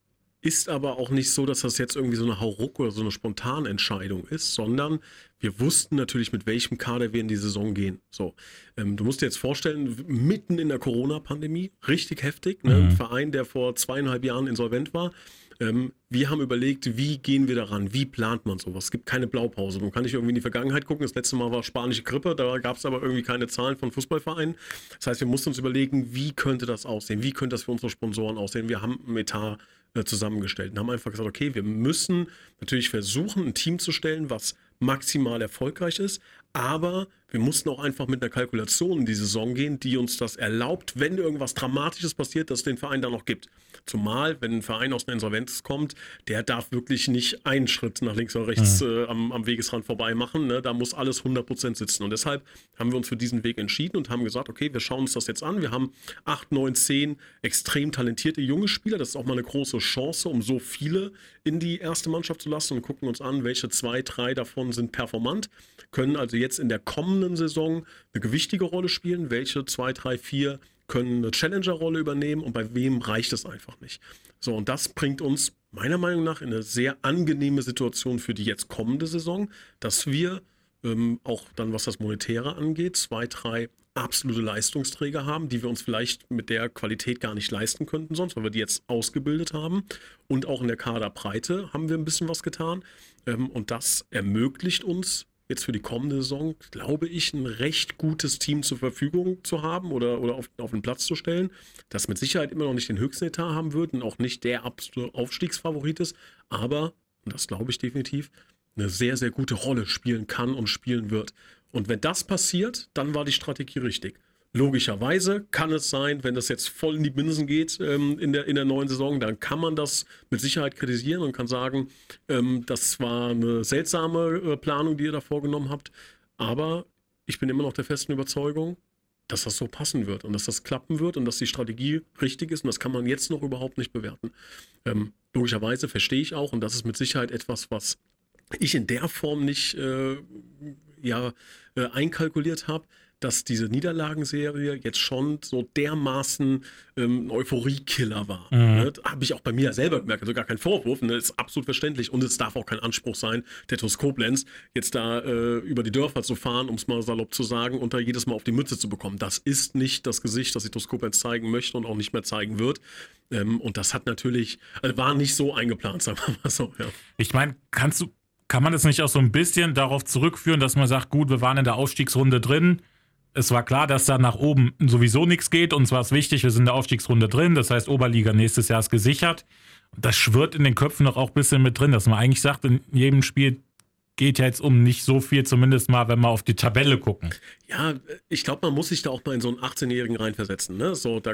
ist aber auch nicht so, dass das jetzt irgendwie so eine Hauruck oder so eine Spontanentscheidung ist, sondern wir wussten natürlich, mit welchem Kader wir in die Saison gehen. So, ähm, du musst dir jetzt vorstellen, mitten in der Corona-Pandemie, richtig heftig, ne? Mhm. ein Verein, der vor zweieinhalb Jahren insolvent war. Ähm, wir haben überlegt, wie gehen wir daran, wie plant man sowas. Es gibt keine Blaupause. Man kann nicht irgendwie in die Vergangenheit gucken. Das letzte Mal war spanische Grippe, da gab es aber irgendwie keine Zahlen von Fußballvereinen. Das heißt, wir mussten uns überlegen, wie könnte das aussehen, wie könnte das für unsere Sponsoren aussehen. Wir haben einen Etat äh, zusammengestellt und haben einfach gesagt, okay, wir müssen natürlich versuchen, ein Team zu stellen, was maximal erfolgreich ist, aber wir mussten auch einfach mit einer Kalkulation in die Saison gehen, die uns das erlaubt, wenn irgendwas Dramatisches passiert, dass es den Verein dann noch gibt. Zumal, wenn ein Verein aus einer Insolvenz kommt, der darf wirklich nicht einen Schritt nach links oder rechts äh, am, am Wegesrand vorbei machen. Ne? Da muss alles 100% sitzen. Und deshalb haben wir uns für diesen Weg entschieden und haben gesagt, okay, wir schauen uns das jetzt an. Wir haben 8, 9, 10 extrem talentierte junge Spieler. Das ist auch mal eine große Chance, um so viele in die erste Mannschaft zu lassen und gucken uns an, welche zwei, drei davon sind performant, können also jetzt in der kommenden Saison eine gewichtige Rolle spielen, welche zwei, drei, vier können eine Challenger-Rolle übernehmen und bei wem reicht es einfach nicht. So, und das bringt uns meiner Meinung nach in eine sehr angenehme Situation für die jetzt kommende Saison, dass wir ähm, auch dann, was das Monetäre angeht, zwei, drei absolute Leistungsträger haben, die wir uns vielleicht mit der Qualität gar nicht leisten könnten sonst, weil wir die jetzt ausgebildet haben. Und auch in der Kaderbreite haben wir ein bisschen was getan. Ähm, und das ermöglicht uns jetzt für die kommende Saison, glaube ich, ein recht gutes Team zur Verfügung zu haben oder, oder auf, auf den Platz zu stellen, das mit Sicherheit immer noch nicht den höchsten Etat haben wird und auch nicht der Aufstiegsfavorit ist, aber, und das glaube ich definitiv, eine sehr, sehr gute Rolle spielen kann und spielen wird. Und wenn das passiert, dann war die Strategie richtig. Logischerweise kann es sein, wenn das jetzt voll in die Binsen geht ähm, in, der, in der neuen Saison, dann kann man das mit Sicherheit kritisieren und kann sagen, ähm, das war eine seltsame äh, Planung, die ihr da vorgenommen habt. Aber ich bin immer noch der festen Überzeugung, dass das so passen wird und dass das klappen wird und dass die Strategie richtig ist und das kann man jetzt noch überhaupt nicht bewerten. Ähm, logischerweise verstehe ich auch und das ist mit Sicherheit etwas, was ich in der Form nicht äh, ja, äh, einkalkuliert habe, dass diese Niederlagenserie jetzt schon so dermaßen ähm, ein Euphoriekiller war. Mhm. Ne? Habe ich auch bei mir selber gemerkt, also gar kein Vorwurf, ne? ist absolut verständlich und es darf auch kein Anspruch sein, der Koblenz jetzt da äh, über die Dörfer zu fahren, um es mal salopp zu sagen, und da jedes Mal auf die Mütze zu bekommen. Das ist nicht das Gesicht, das die Koblenz zeigen möchte und auch nicht mehr zeigen wird. Ähm, und das hat natürlich, also war nicht so eingeplant, *laughs* sagen wir mal so. Ja. Ich meine, kannst du, kann man das nicht auch so ein bisschen darauf zurückführen, dass man sagt, gut, wir waren in der Aufstiegsrunde drin, es war klar, dass da nach oben sowieso nichts geht. Uns war es wichtig, wir sind in der Aufstiegsrunde drin. Das heißt, Oberliga nächstes Jahr ist gesichert. Das schwirrt in den Köpfen noch auch ein bisschen mit drin, dass man eigentlich sagt, in jedem Spiel geht ja jetzt um nicht so viel, zumindest mal, wenn wir auf die Tabelle gucken. Ja, ich glaube, man muss sich da auch mal in so einen 18-Jährigen reinversetzen. Ne? So, da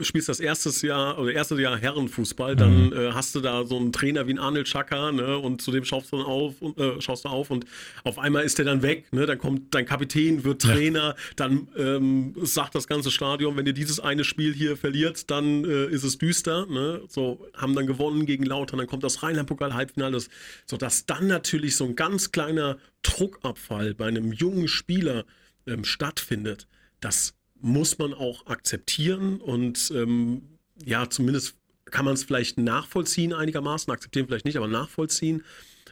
spielst das erstes Jahr oder erste Jahr Herrenfußball, dann mhm. äh, hast du da so einen Trainer wie ein Arnold Chaka, ne? Und zu dem schaust du dann auf und äh, schaust du auf und auf einmal ist der dann weg, ne? Dann kommt dein Kapitän, wird Trainer, ja. dann ähm, sagt das ganze Stadion, wenn ihr dieses eine Spiel hier verliert, dann äh, ist es düster. Ne? So, haben dann gewonnen gegen Lautern, dann kommt das Rheinland-Pokal-Halbfinale, so dass dann natürlich so ein ganz kleiner Druckabfall bei einem jungen Spieler ähm, stattfindet, das muss man auch akzeptieren und ähm, ja, zumindest kann man es vielleicht nachvollziehen einigermaßen, akzeptieren vielleicht nicht, aber nachvollziehen.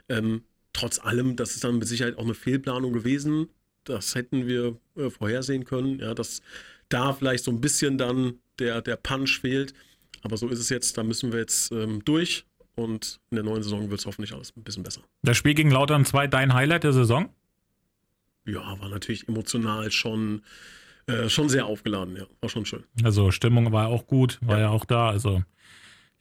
Ähm, trotz allem, das ist dann mit Sicherheit auch eine Fehlplanung gewesen. Das hätten wir äh, vorhersehen können, ja, dass da vielleicht so ein bisschen dann der, der Punch fehlt. Aber so ist es jetzt, da müssen wir jetzt ähm, durch und in der neuen Saison wird es hoffentlich alles ein bisschen besser. Das Spiel gegen Lautern 2 dein Highlight der Saison? ja, war natürlich emotional schon, äh, schon sehr aufgeladen, ja. War schon schön. Also Stimmung war auch gut, war ja, ja auch da. Also.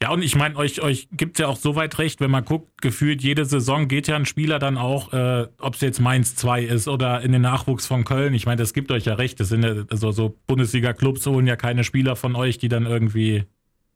Ja, und ich meine, euch, euch gibt es ja auch so weit recht, wenn man guckt, gefühlt jede Saison geht ja ein Spieler dann auch, äh, ob es jetzt Mainz 2 ist oder in den Nachwuchs von Köln. Ich meine, das gibt euch ja recht. Das sind ja, also so Bundesliga-Clubs holen ja keine Spieler von euch, die dann irgendwie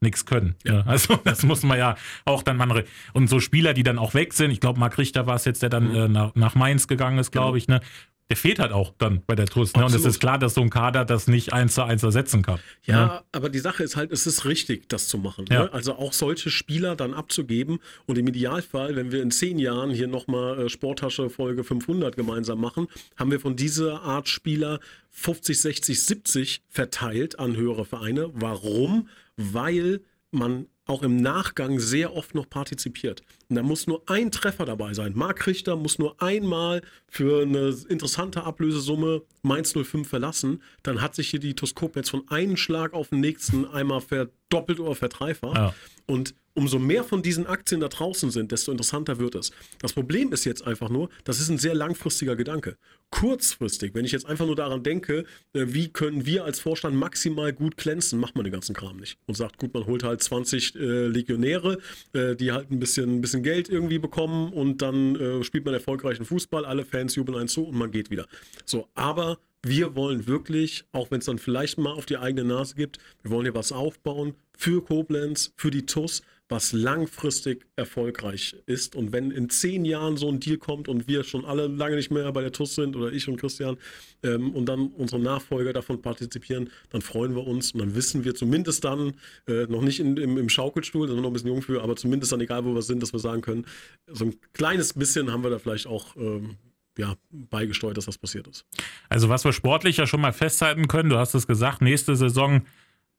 nichts können. Ja. Ne? Also *laughs* das muss man ja auch dann mal und so Spieler, die dann auch weg sind. Ich glaube, Marc Richter war es jetzt, der dann mhm. äh, nach, nach Mainz gegangen ist, glaube genau. ich. Ne? Der fehlt halt auch dann bei der TUS. Ne? Und es ist klar, dass so ein Kader das nicht eins zu eins ersetzen kann. Ja, ne? aber die Sache ist halt, es ist richtig, das zu machen. Ja. Ne? Also auch solche Spieler dann abzugeben und im Idealfall, wenn wir in zehn Jahren hier nochmal äh, Sporttasche Folge 500 gemeinsam machen, haben wir von dieser Art Spieler 50, 60, 70 verteilt an höhere Vereine. Warum? Weil man auch im Nachgang sehr oft noch partizipiert. Und da muss nur ein Treffer dabei sein. Mark Richter muss nur einmal für eine interessante Ablösesumme Mainz 05 verlassen. Dann hat sich hier die Toskop jetzt von einem Schlag auf den nächsten einmal verdoppelt oder verdreifacht. Ja. Und umso mehr von diesen Aktien da draußen sind, desto interessanter wird es. Das Problem ist jetzt einfach nur, das ist ein sehr langfristiger Gedanke. Kurzfristig, wenn ich jetzt einfach nur daran denke, äh, wie können wir als Vorstand maximal gut glänzen, macht man den ganzen Kram nicht. Und sagt, gut, man holt halt 20 äh, Legionäre, äh, die halt ein bisschen, ein bisschen Geld irgendwie bekommen und dann äh, spielt man erfolgreichen Fußball, alle Fans jubeln einen zu und man geht wieder. So, aber wir wollen wirklich, auch wenn es dann vielleicht mal auf die eigene Nase gibt, wir wollen hier was aufbauen für Koblenz, für die TUS was langfristig erfolgreich ist. Und wenn in zehn Jahren so ein Deal kommt und wir schon alle lange nicht mehr bei der TUS sind oder ich und Christian ähm, und dann unsere Nachfolger davon partizipieren, dann freuen wir uns und dann wissen wir zumindest dann, äh, noch nicht in, im, im, Schaukelstuhl, da sind wir noch ein bisschen jung für, aber zumindest dann egal, wo wir sind, dass wir sagen können, so ein kleines bisschen haben wir da vielleicht auch ähm, ja, beigesteuert, dass das passiert ist. Also was wir sportlich ja schon mal festhalten können, du hast es gesagt, nächste Saison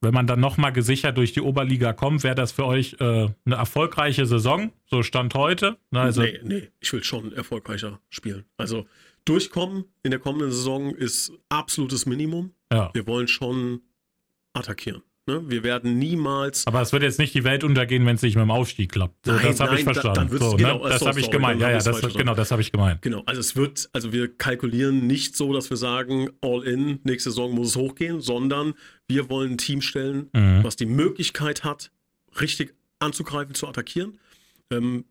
wenn man dann nochmal gesichert durch die Oberliga kommt, wäre das für euch äh, eine erfolgreiche Saison, so Stand heute? Ne, also nee, nee, ich will schon erfolgreicher spielen. Also durchkommen in der kommenden Saison ist absolutes Minimum. Ja. Wir wollen schon attackieren. Ne? Wir werden niemals. Aber es wird jetzt nicht die Welt untergehen, wenn es nicht mit dem Aufstieg klappt. Nein, das habe ich verstanden. Da, so, genau, ne? Das habe ich gemeint. Ja, ja, das, genau, das habe ich gemeint. Genau, also es wird, also wir kalkulieren nicht so, dass wir sagen, all in, nächste Saison muss es hochgehen, sondern wir wollen ein Team stellen, mhm. was die Möglichkeit hat, richtig anzugreifen, zu attackieren. Ähm,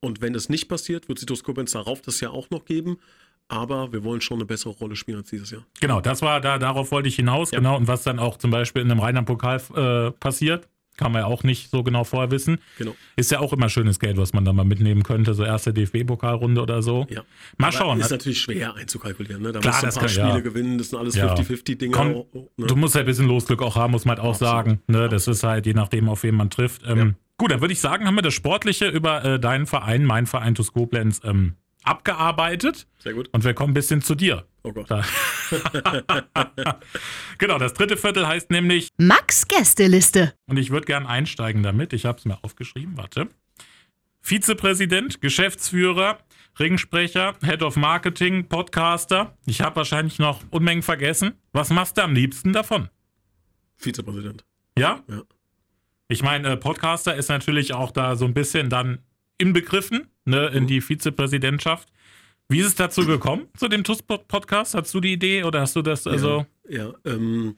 und wenn das nicht passiert, wird Sitos Koblenz darauf das ja auch noch geben aber wir wollen schon eine bessere Rolle spielen als dieses Jahr. Genau, das war da, darauf wollte ich hinaus, ja. genau. Und was dann auch zum Beispiel in einem Rheinland-Pokal äh, passiert, kann man ja auch nicht so genau vorher wissen. Genau. Ist ja auch immer schönes Geld, was man da mal mitnehmen könnte, so erste DFB-Pokalrunde oder so. Ja. Mal Aber schauen. Ist natürlich schwer einzukalkulieren. Ne? Da Klar, musst du ein paar kann, Spiele ja. gewinnen, das sind alles 50-50-Dinge. Ja. Ne? Du musst ja ein bisschen Losglück auch haben, muss man halt auch Absolut. sagen. Ne? Das ist halt je nachdem, auf wen man trifft. Ähm, gut, dann würde ich sagen, haben wir das Sportliche über äh, deinen Verein, mein Verein Koblenz, ähm, abgearbeitet. Sehr gut. Und wir kommen ein bisschen zu dir. Oh Gott. *laughs* genau, das dritte Viertel heißt nämlich Max Gästeliste. Und ich würde gern einsteigen damit. Ich habe es mir aufgeschrieben. Warte. Vizepräsident, Geschäftsführer, Ringsprecher, Head of Marketing, Podcaster. Ich habe wahrscheinlich noch Unmengen vergessen. Was machst du am liebsten davon? Vizepräsident. Ja? Ja. Ich meine, äh, Podcaster ist natürlich auch da so ein bisschen dann inbegriffen, ne, in die Vizepräsidentschaft. Wie ist es dazu gekommen, zu dem TUS-Podcast? Hast du die Idee oder hast du das, also... Ja, ja ähm,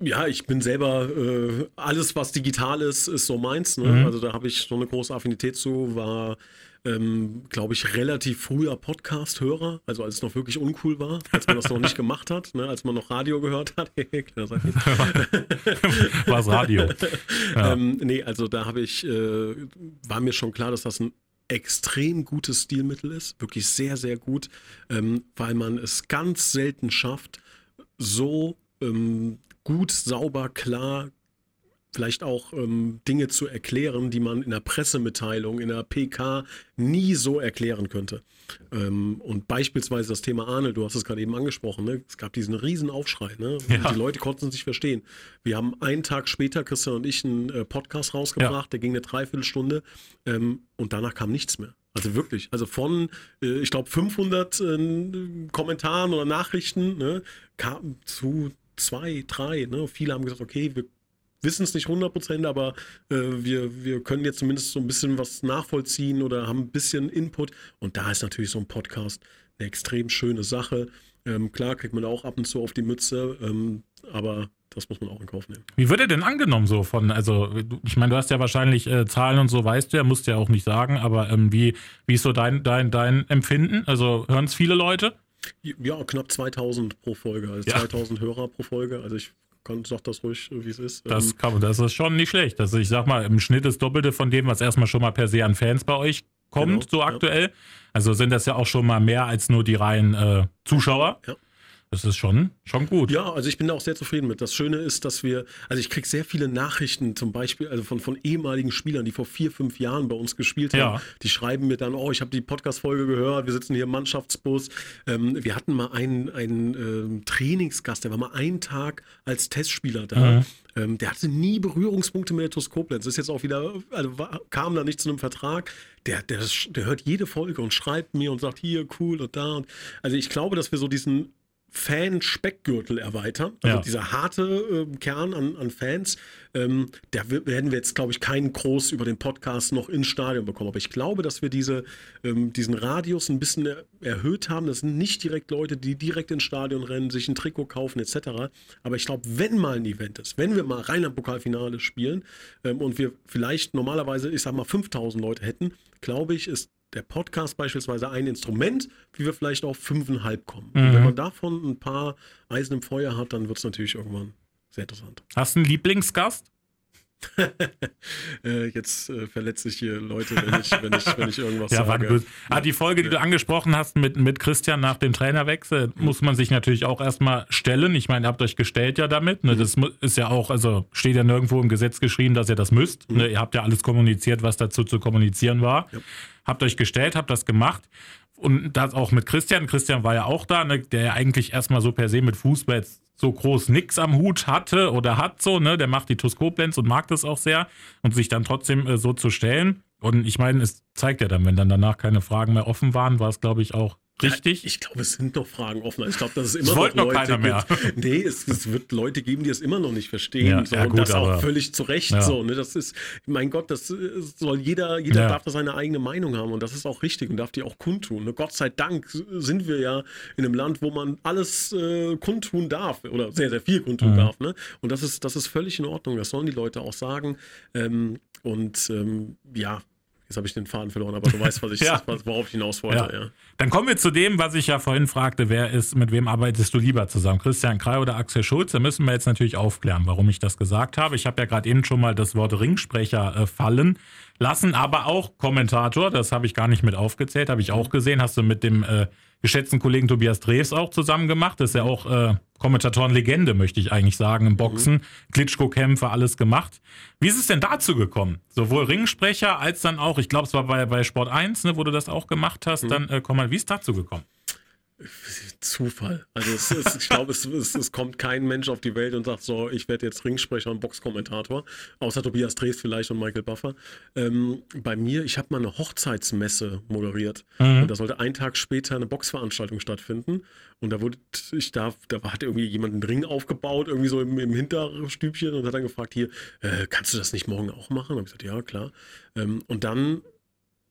ja, ich bin selber, äh, alles was digital ist, ist so meins. Ne? Mhm. Also da habe ich so eine große Affinität zu, war, ähm, glaube ich, relativ früher Podcast-Hörer, also als es noch wirklich uncool war, als man das noch nicht gemacht hat, ne? als man noch Radio gehört hat. *laughs* *laughs* War es Radio. *laughs* Ja. ähm, nee, also da habe ich, äh, war mir schon klar, dass das ein extrem gutes Stilmittel ist, wirklich sehr, sehr gut, ähm, weil man es ganz selten schafft, so ähm, gut, sauber, klar, vielleicht auch ähm, Dinge zu erklären, die man in der Pressemitteilung, in der PK nie so erklären könnte. Ähm, und beispielsweise das Thema Arnold, du hast es gerade eben angesprochen, ne? es gab diesen riesen Aufschrei, ne? Ja. die Leute konnten es nicht verstehen. Wir haben einen Tag später, Christian und ich, einen äh, Podcast rausgebracht, der ging eine Dreiviertelstunde ähm, und danach kam nichts mehr. Also wirklich, also von, äh, ich glaube, 500 äh, Kommentaren oder Nachrichten ne, kam zu zwei, drei. Ne? Viele haben gesagt, okay, wir wissen es nicht 100%, aber äh, wir, wir können jetzt zumindest so ein bisschen was nachvollziehen oder haben ein bisschen Input. Und da ist natürlich so ein Podcast eine extrem schöne Sache. Ähm, klar kriegt man auch ab und zu auf die Mütze, ähm, aber das muss man auch in Kauf nehmen. Wie wird er denn angenommen so von, also ich meine, du hast ja wahrscheinlich äh, Zahlen und so, weißt du ja, musst du ja auch nicht sagen, aber ähm, wie, wie ist so dein, dein, dein Empfinden? Also hören es viele Leute? Ja, knapp 2000 pro Folge, also Ja. 2000 Hörer pro Folge. Also ich sag das ruhig, wie es ist. Das, Ähm, kann, das ist schon nicht schlecht. Also ich sag mal, im Schnitt das Doppelte von dem, was erstmal schon mal per se an Fans bei euch kommt, Genau, so ja. aktuell. Also sind das ja auch schon mal mehr als nur die reinen äh, Zuschauer. Ja. Das ist schon, schon gut. Ja, also ich bin da auch sehr zufrieden mit. Das Schöne ist, dass wir, also ich kriege sehr viele Nachrichten zum Beispiel, also von, von ehemaligen Spielern, die vor vier, fünf Jahren bei uns gespielt haben. Ja. Die schreiben mir dann, oh, ich habe die Podcast-Folge gehört, wir sitzen hier im Mannschaftsbus. Ähm, wir hatten mal einen, einen ähm, Trainingsgast, der war mal einen Tag als Testspieler da. Mhm. Ähm, der hatte nie Berührungspunkte mit der TuS Koblenz. Ist jetzt auch wieder, also war, kam da nicht zu einem Vertrag. Der, der, der hört jede Folge und schreibt mir und sagt hier, cool und da. Und, also ich glaube, dass wir so diesen Fan-Speckgürtel erweitern. Also Ja. dieser harte äh, Kern an, an Fans, ähm, da werden wir jetzt, glaube ich, keinen groß über den Podcast noch ins Stadion bekommen. Aber ich glaube, dass wir diese, ähm, diesen Radius ein bisschen er erhöht haben. Das sind nicht direkt Leute, die direkt ins Stadion rennen, sich ein Trikot kaufen etc. Aber ich glaube, wenn mal ein Event ist, wenn wir mal Rheinland-Pokalfinale spielen ähm, und wir vielleicht normalerweise, ich sag mal, 5000 Leute hätten, glaube ich, ist der Podcast beispielsweise ein Instrument, wie wir vielleicht auf fünfeinhalb kommen. Und Mhm. wenn man davon ein paar Eisen im Feuer hat, dann wird es natürlich irgendwann sehr interessant. Hast du einen Lieblingsgast? *laughs* Äh, jetzt äh, verletze ich hier Leute, wenn ich, wenn ich, wenn ich irgendwas *laughs* Ja, sage. böse. Ah, die Folge, die du angesprochen hast mit, mit Christian nach dem Trainerwechsel, muss man sich natürlich auch erstmal stellen. Ich meine, ihr habt euch gestellt ja damit. Ne? Das mu- ist ja auch, also steht ja nirgendwo im Gesetz geschrieben, dass ihr das müsst. Ne? Ihr habt ja alles kommuniziert, was dazu zu kommunizieren war. Ja. Habt euch gestellt, habt das gemacht. Und das auch mit Christian. Christian war ja auch da, ne? der ja eigentlich erstmal so per se mit Fußball jetzt so groß nix am Hut hatte oder hat so, ne? Der macht die TuS Koblenz und mag das auch sehr. Und sich dann trotzdem äh, so zu stellen. Und ich meine, es zeigt ja dann, wenn dann danach keine Fragen mehr offen waren, war es, glaube ich, auch richtig. Ich glaube, es sind noch Fragen offen. Ich glaube, dass es immer Es noch wollte noch Leute keiner mehr. gibt. Nee, es, es wird Leute geben, die es immer noch nicht verstehen. Ja, so, ja, und gut, das auch völlig zu Recht Ja. so. Ne? Das ist, mein Gott, das soll jeder, jeder Ja. darf da seine eigene Meinung haben und das ist auch richtig und darf die auch kundtun. Ne? Gott sei Dank sind wir ja in einem Land, wo man alles äh, kundtun darf oder sehr, sehr viel kundtun Mhm. darf. Ne? Und das ist, das ist völlig in Ordnung. Das sollen die Leute auch sagen. Ähm, und ähm, ja, jetzt habe ich den Faden verloren, aber du weißt, was ich, *laughs* Ja. worauf ich hinaus wollte. Ja. Ja. Dann kommen wir zu dem, was ich ja vorhin fragte, wer ist, mit wem arbeitest du lieber zusammen? Christian Krei oder Axel Schulz? Da müssen wir jetzt natürlich aufklären, warum ich das gesagt habe. Ich habe ja gerade eben schon mal das Wort Ringsprecher äh, fallen lassen, aber auch Kommentator, das habe ich gar nicht mit aufgezählt, habe ich auch gesehen, hast du mit dem äh, geschätzten Kollegen Tobias Drews auch zusammen gemacht. Das ist ja auch äh, Kommentatoren-Legende, möchte ich eigentlich sagen, im Boxen. Klitschko-Kämpfe, alles gemacht. Wie ist es denn dazu gekommen? Sowohl Ringsprecher als dann auch, ich glaube, es war bei, bei Sport 1, ne, wo du das auch gemacht hast, dann äh, komm mal, wie ist dazu gekommen? Zufall. Also es ist, ich glaube, es, es, es kommt kein Mensch auf die Welt und sagt so, ich werde jetzt Ringsprecher und Boxkommentator, außer Tobias Drees vielleicht und Michael Buffer. Ähm, bei mir, ich habe mal eine Hochzeitsmesse moderiert Mhm. und da sollte einen Tag später eine Boxveranstaltung stattfinden und da wurde ich da, da hat irgendwie jemand einen Ring aufgebaut, irgendwie so im, im Hinterstübchen und hat dann gefragt, hier, äh, kannst du das nicht morgen auch machen? Und ich gesagt, ja, klar. Ähm, und dann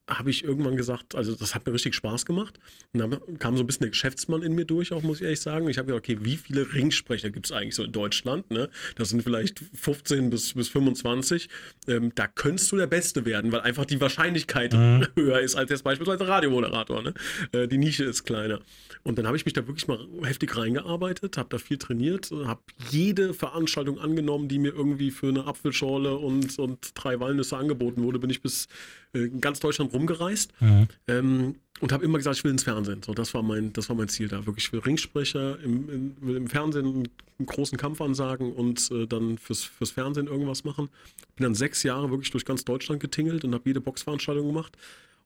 habe ich irgendwann gesagt, also das hat mir richtig Spaß gemacht. Und dann kam so ein bisschen der Geschäftsmann in mir durch, auch muss ich ehrlich sagen. Ich habe gesagt, okay, wie viele Ringsprecher gibt es eigentlich so in Deutschland? Ne? Das sind vielleicht *laughs* 15 bis, bis 25. Ähm, da könntest du der Beste werden, weil einfach die Wahrscheinlichkeit mhm. *laughs* höher ist als jetzt beispielsweise Radiomoderator. Ne? Äh, die Nische ist kleiner. Und dann habe ich mich da wirklich mal heftig reingearbeitet, habe da viel trainiert, habe jede Veranstaltung angenommen, die mir irgendwie für eine Apfelschorle und, und drei Walnüsse angeboten wurde, bin ich bis äh, ganz Deutschland rumgereist mhm. ähm, und habe immer gesagt, ich will ins Fernsehen. So, das war mein, das war mein Ziel da. Wirklich, ich will Ringsprecher im, in, will im Fernsehen einen großen Kampf ansagen und äh, dann fürs, fürs Fernsehen irgendwas machen. Bin dann sechs Jahre wirklich durch ganz Deutschland getingelt und habe jede Boxveranstaltung gemacht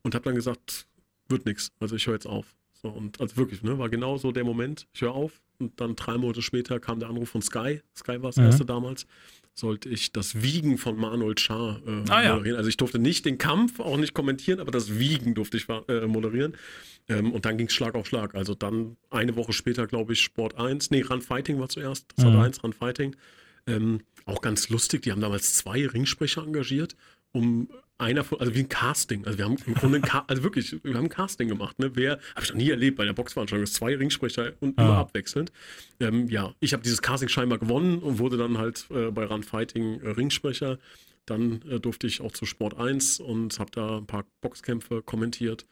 und habe dann gesagt, wird nichts. Also ich höre jetzt auf. So, und also wirklich, ne, war genau so der Moment, ich höre auf. Und dann drei Monate später kam der Anruf von Sky. Sky war das mhm. erste damals sollte ich das Wiegen von Manuel Schar äh, ah, moderieren. Ja. Also ich durfte nicht den Kampf auch nicht kommentieren, aber das Wiegen durfte ich äh, moderieren. Ähm, und dann ging es Schlag auf Schlag. Also dann eine Woche später, glaube ich, Sport 1. Nee, Run Fighting war zuerst. Das mhm. 1, Run Fighting. Ähm, auch ganz lustig, die haben damals zwei Ringsprecher engagiert, um einer von, also wie ein Casting. Also wir haben im Grunde, ein also wirklich, wir haben ein Casting gemacht. Ne? Wer, habe ich noch nie erlebt bei der Boxveranstaltung, zwei Ringsprecher und ah. immer abwechselnd. Ähm, ja, ich habe dieses Casting scheinbar gewonnen und wurde dann halt äh, bei Run Fighting äh, Ringsprecher. Dann äh, durfte ich auch zu Sport 1 und habe da ein paar Boxkämpfe kommentiert.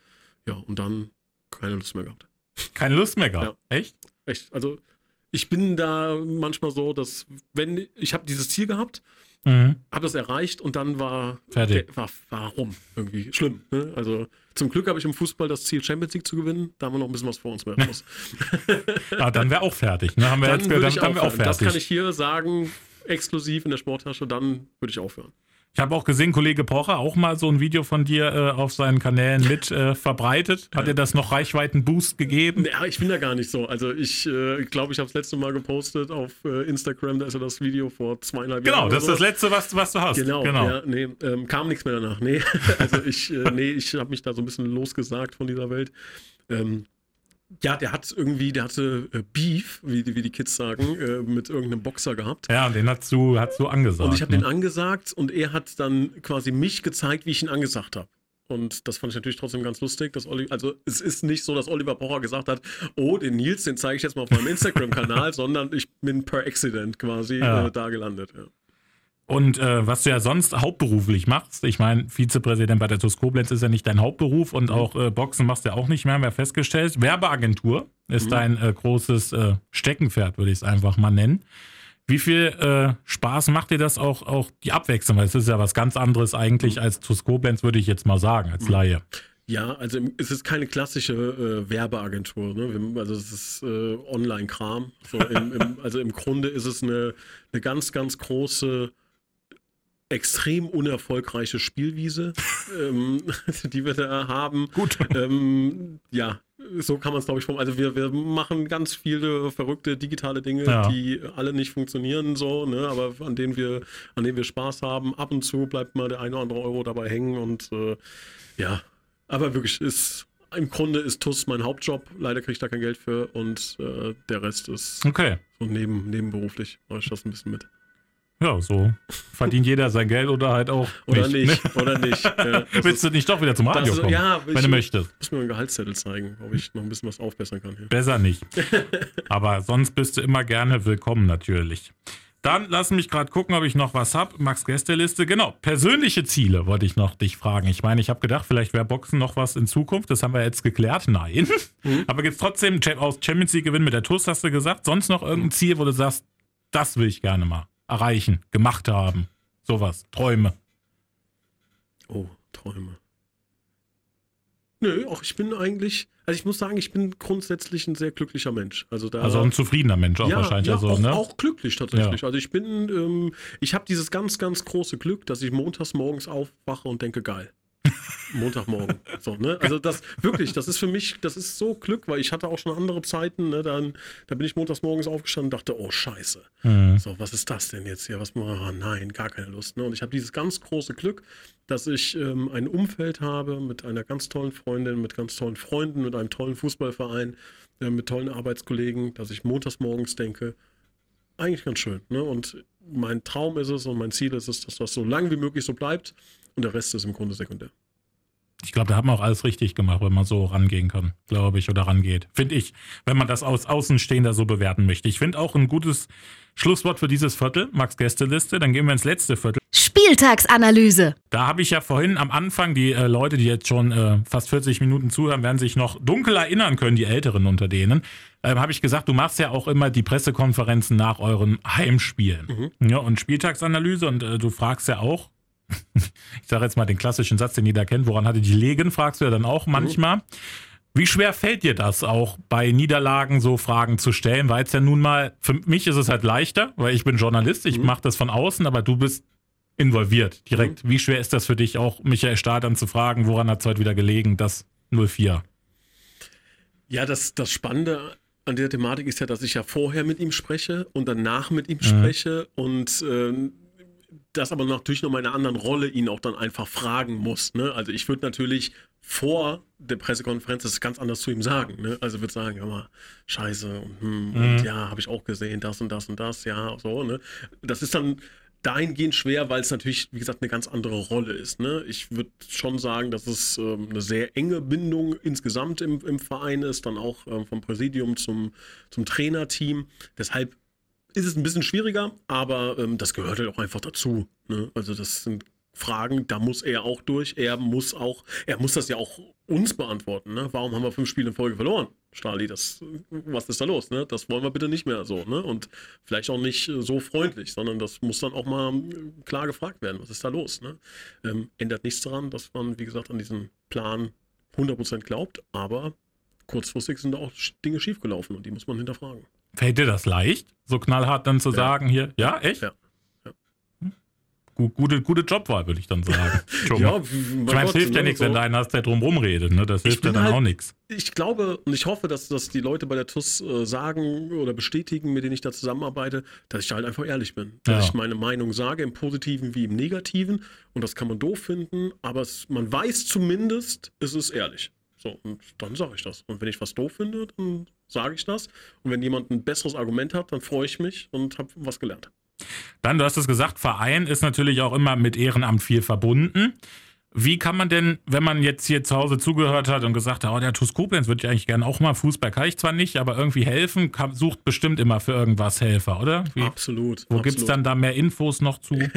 Ja, und dann keine Lust mehr gehabt. Keine Lust mehr gehabt? Ja. Echt? Echt. Also ich bin da manchmal so, dass wenn ich habe dieses Ziel gehabt Mhm. Habe das erreicht und dann war, Fertig. war warum irgendwie schlimm. Ne? Also zum Glück habe ich im Fußball das Ziel, Champions League zu gewinnen. Da haben wir noch ein bisschen was vor uns *laughs* mehr ah, dann wäre auch fertig. Ne? Haben wir dann jetzt dann, dann auch fertig. Das kann ich hier sagen, exklusiv in der Sporttasche, dann würde ich aufhören. Ich habe auch gesehen, Kollege Pocher auch mal so ein Video von dir äh, auf seinen Kanälen mit äh, verbreitet. Hat dir das noch Reichweiten-Boost gegeben? Ja, ich bin da gar nicht so. Also ich äh, glaube, ich habe das letzte Mal gepostet auf äh, Instagram, da ist ja das Video vor zweieinhalb genau, Jahren. Genau, das ist das letzte, was, was du hast. Genau, genau. Ja, nee, ähm, kam nichts mehr danach. Nee, *laughs* also ich, äh, nee, ich habe mich da so ein bisschen losgesagt von dieser Welt. Ähm, ja, der hat irgendwie, der hatte äh, Beef, wie, wie die Kids sagen, äh, mit irgendeinem Boxer gehabt. Ja, und den hast du, hast du angesagt. Und ich habe ne? den angesagt und er hat dann quasi mich gezeigt, wie ich ihn angesagt habe. Und das fand ich natürlich trotzdem ganz lustig. Dass Oli also es ist nicht so, dass Oliver Pocher gesagt hat, oh, den Nils, den zeige ich jetzt mal auf meinem Instagram-Kanal, *laughs* sondern ich bin per Accident quasi ja. äh, da gelandet. Ja. Und äh, was du ja sonst hauptberuflich machst, ich meine, Vizepräsident bei der TUS Koblenz ist ja nicht dein Hauptberuf und mhm. auch äh, Boxen machst du ja auch nicht mehr, haben wir festgestellt. Werbeagentur ist mhm. dein äh, großes äh, Steckenpferd, würde ich es einfach mal nennen. Wie viel äh, Spaß macht dir das auch, auch die Abwechslung? Weil es ist ja was ganz anderes eigentlich mhm. als TUS Koblenz, würde ich jetzt mal sagen, als mhm. Laie. Ja, also es ist keine klassische äh, Werbeagentur. Ne? Also es ist äh, Online-Kram. So also im Grunde ist es eine, eine ganz, ganz große extrem unerfolgreiche Spielwiese, *laughs* ähm, *laughs* die wir da haben. Gut. Ähm, ja, so kann man es, glaube ich, vom. Also wir, wir machen ganz viele verrückte digitale Dinge, ja. die alle nicht funktionieren so, ne, aber an denen wir, an denen wir Spaß haben. Ab und zu bleibt mal der eine oder andere Euro dabei hängen und äh, ja, aber wirklich ist. Im Grunde ist TUS mein Hauptjob. Leider kriege ich da kein Geld für und äh, der Rest ist okay. so neben, nebenberuflich. Mache ich das ein bisschen mit. Ja, so verdient jeder sein Geld oder halt auch. Oder nicht, nicht. oder nicht. Ja, *laughs* Willst du nicht doch wieder zum Radio ist, kommen, ja, wenn du möchtest? Ich muss mir einen Gehaltszettel zeigen, ob ich noch ein bisschen was aufbessern kann. Hier. Besser nicht. *laughs* Aber sonst bist du immer gerne willkommen, natürlich. Dann lass mich gerade gucken, ob ich noch was habe. Max Gästeliste. Genau, persönliche Ziele wollte ich noch dich fragen. Ich meine, ich habe gedacht, vielleicht wäre Boxen noch was in Zukunft. Das haben wir jetzt geklärt. Nein. Mhm. Aber jetzt trotzdem aus Champions League gewinnen mit der TUS, hast du gesagt. Sonst noch irgendein Ziel, wo du sagst, das will ich gerne mal erreichen, gemacht haben. Sowas. Träume. Oh, Träume. Nö, auch ich bin eigentlich, also ich muss sagen, ich bin grundsätzlich ein sehr glücklicher Mensch. Also, da, also ein zufriedener Mensch auch ja, wahrscheinlich. Ja, also, auch, ne? auch glücklich tatsächlich. Ja. Also ich bin, ähm, ich habe dieses ganz, ganz große Glück, dass ich montags morgens aufwache und denke, geil. Montagmorgen. So, ne? Also das wirklich, das ist für mich, das ist so Glück, weil ich hatte auch schon andere Zeiten, ne? Dann, da bin ich montags morgens aufgestanden und dachte, oh Scheiße. Mhm. So, was ist das denn jetzt hier? Was oh, nein, gar keine Lust. Ne? Und ich habe dieses ganz große Glück, dass ich ähm, ein Umfeld habe mit einer ganz tollen Freundin, mit ganz tollen Freunden, mit einem tollen Fußballverein, äh, mit tollen Arbeitskollegen, dass ich montags morgens denke, eigentlich ganz schön. Ne? Und mein Traum ist es und mein Ziel ist es, dass das so lange wie möglich so bleibt und der Rest ist im Grunde sekundär. Ich glaube, da hat man auch alles richtig gemacht, wenn man so rangehen kann, glaube ich, oder rangeht. Finde ich, wenn man das aus Außenstehender so bewerten möchte. Ich finde auch ein gutes Schlusswort für dieses Viertel, Max Gästeliste. Dann gehen wir ins letzte Viertel. Spieltagsanalyse. Da habe ich ja vorhin am Anfang, die äh, Leute, die jetzt schon äh, fast 40 Minuten zuhören, werden sich noch dunkel erinnern können, die Älteren unter denen. Ähm, habe ich gesagt, du machst ja auch immer die Pressekonferenzen nach euren Heimspielen. Ja, und Spieltagsanalyse und äh, du fragst ja auch, *laughs* ich sage jetzt mal den klassischen Satz, den jeder kennt, woran hatte die Legen, fragst du ja dann auch manchmal. Wie schwer fällt dir das auch bei Niederlagen so Fragen zu stellen? Weil es ja nun mal, für mich ist es halt leichter, weil ich bin Journalist, ich mache das von außen, aber du bist involviert direkt. Wie schwer ist das für dich auch, Michael Stahl dann zu fragen, woran hat es heute wieder gelegen, das 04? Ja, das, das Spannende an der Thematik ist ja, dass ich ja vorher mit ihm spreche und danach mit ihm spreche und ähm, das aber natürlich noch mal in einer anderen Rolle ihn auch dann einfach fragen muss. Ne? Also ich würde natürlich vor der Pressekonferenz das ganz anders zu ihm sagen. Ne? Also würde sagen, hör mal, scheiße, und, hm, und ja, habe ich auch gesehen, das und das und das, ja, so. Ne? Das ist dann dahingehend schwer, weil es natürlich, wie gesagt, eine ganz andere Rolle ist. Ne? Ich würde schon sagen, dass es ähm, eine sehr enge Bindung insgesamt im, im Verein ist, dann auch ähm, vom Präsidium zum, zum Trainerteam. Deshalb ist es ein bisschen schwieriger, aber ähm, das gehört halt auch einfach dazu. Ne? Also das sind Fragen, da muss er auch durch. Er muss auch, er muss das ja auch uns beantworten. Ne? Warum haben wir fünf Spiele in Folge verloren? Stali, das, was ist da los? Ne? Das wollen wir bitte nicht mehr so. Ne? Und vielleicht auch nicht so freundlich, sondern das muss dann auch mal klar gefragt werden. Was ist da los? Ne? Ähm, ändert nichts daran, dass man, wie gesagt, an diesen Plan 100% glaubt, aber kurzfristig sind da auch Dinge schiefgelaufen und die muss man hinterfragen. Fällt dir das leicht, so knallhart dann zu Ja. sagen hier, ja, echt? Ja. Gu- Gute, gute Jobwahl, würde ich dann sagen. *laughs* Ja, ich meine, es hilft ja nichts, wenn da einer der drum rumredet. Ne? Das hilft ja dann halt- auch nichts. Ich glaube und ich hoffe, dass, dass die Leute bei der TUS äh, sagen oder bestätigen, mit denen ich da zusammenarbeite, dass ich halt einfach ehrlich bin. Dass Ja. ich meine Meinung sage, im Positiven wie im Negativen. Und das kann man doof finden, aber es, man weiß zumindest, es ist ehrlich. So, und dann sage ich das. Und wenn ich was doof finde, dann sage ich das. Und wenn jemand ein besseres Argument hat, dann freue ich mich und habe was gelernt. Dann, du hast es gesagt, Verein ist natürlich auch immer mit Ehrenamt viel verbunden. Wie kann man denn, wenn man jetzt hier zu Hause zugehört hat und gesagt hat, oh, der TuS Koblenz würde ich eigentlich gerne auch mal, Fußball kann ich zwar nicht, aber irgendwie helfen, kann, sucht bestimmt immer für irgendwas Helfer, oder? Wie, Absolut. wo gibt es dann da mehr Infos noch zu? *laughs*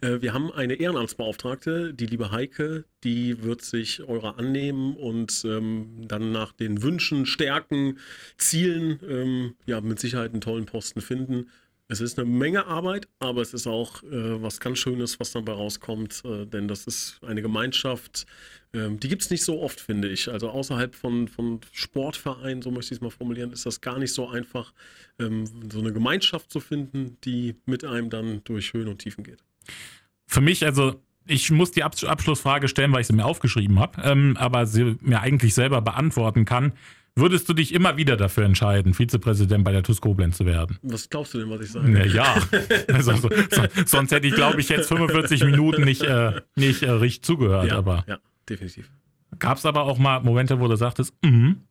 Äh, Wir haben eine Ehrenamtsbeauftragte, die liebe Heike, die wird sich eurer annehmen und ähm, dann nach den Wünschen, Stärken, Zielen ähm, ja mit Sicherheit einen tollen Posten finden. Es ist eine Menge Arbeit, aber es ist auch äh, was ganz Schönes, was dabei rauskommt, äh, denn das ist eine Gemeinschaft, ähm, die gibt es nicht so oft, finde ich. Also außerhalb von, von Sportvereinen, so möchte ich es mal formulieren, ist das gar nicht so einfach, ähm, so eine Gemeinschaft zu finden, die mit einem dann durch Höhen und Tiefen geht. Für mich, also ich muss die Abs Abschlussfrage stellen, weil ich sie mir aufgeschrieben habe, ähm, aber sie mir eigentlich selber beantworten kann. Würdest du dich immer wieder dafür entscheiden, Vizepräsident bei der TuS Koblenz zu werden? Was glaubst du denn, was ich sage? Na ja, also, so, so, sonst hätte ich, glaube ich, jetzt 45 Minuten nicht, äh, nicht äh, richtig zugehört. ja, Aber ja, definitiv. gab es aber auch mal Momente, wo du sagtest, mhm,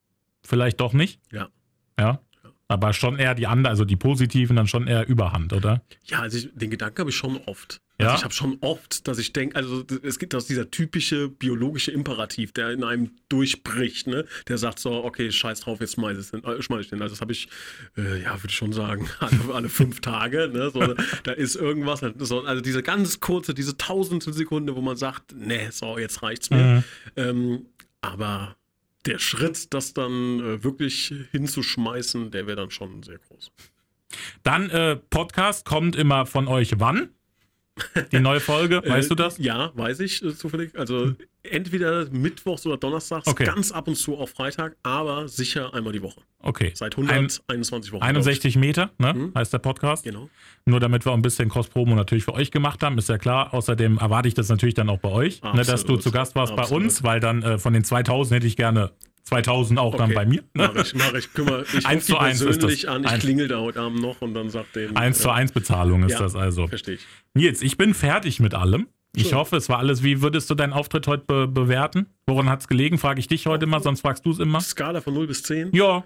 vielleicht doch nicht? Ja. Ja. Aber schon eher die anderen, also die positiven, dann schon eher Überhand, oder? Ja, also ich, den Gedanken habe ich schon oft. Ja? Also ich habe schon oft, dass ich denke, also es gibt das dieser typische biologische Imperativ, der in einem durchbricht, ne? Der sagt so, okay, scheiß drauf, jetzt schmeiß, ich den, äh, schmeiß ich den. Also das habe ich, äh, ja, würde ich schon sagen, *laughs* alle, alle fünf Tage, ne? So, da ist irgendwas, so, also diese ganz kurze, diese tausendstel Sekunde, wo man sagt, nee, so, jetzt reicht's mir. Mhm. Ähm, aber der Schritt, das dann äh, wirklich hinzuschmeißen, der wäre dann schon sehr groß. Dann äh, Podcast kommt immer von euch wann? Die neue Folge, *laughs* weißt du das? Äh, Ja, weiß ich äh, zufällig. Also entweder mittwochs oder donnerstags, Okay. ganz ab und zu auf Freitag, aber sicher einmal die Woche. Okay. Seit Ein, 121 Wochen. glaub 61 Meter, ne, Mhm. heißt der Podcast. Genau. Nur damit wir ein bisschen Cross-Promo natürlich für euch gemacht haben, ist ja klar. Außerdem erwarte ich das natürlich dann auch bei euch, ne, dass du zu Gast warst bei Absolut. uns, weil dann äh, von den 2000 hätte ich gerne 2000 auch dann Okay. bei mir. Ne? Mach ich, mach ich. Kümmere ich *laughs* Eins zu eins ist das. persönlich an. Ich Eins- klingel da heute Abend noch und dann sagt dem. Eins zu äh, eins Bezahlung ist ja. das also. Verstehe ich. Nils, ich bin fertig mit allem. Ich hoffe, es war alles. Wie würdest du deinen Auftritt heute be bewerten? Woran hat es gelegen? Frage ich dich heute mal, sonst fragst du es immer. Skala von 0 bis 10. Ja,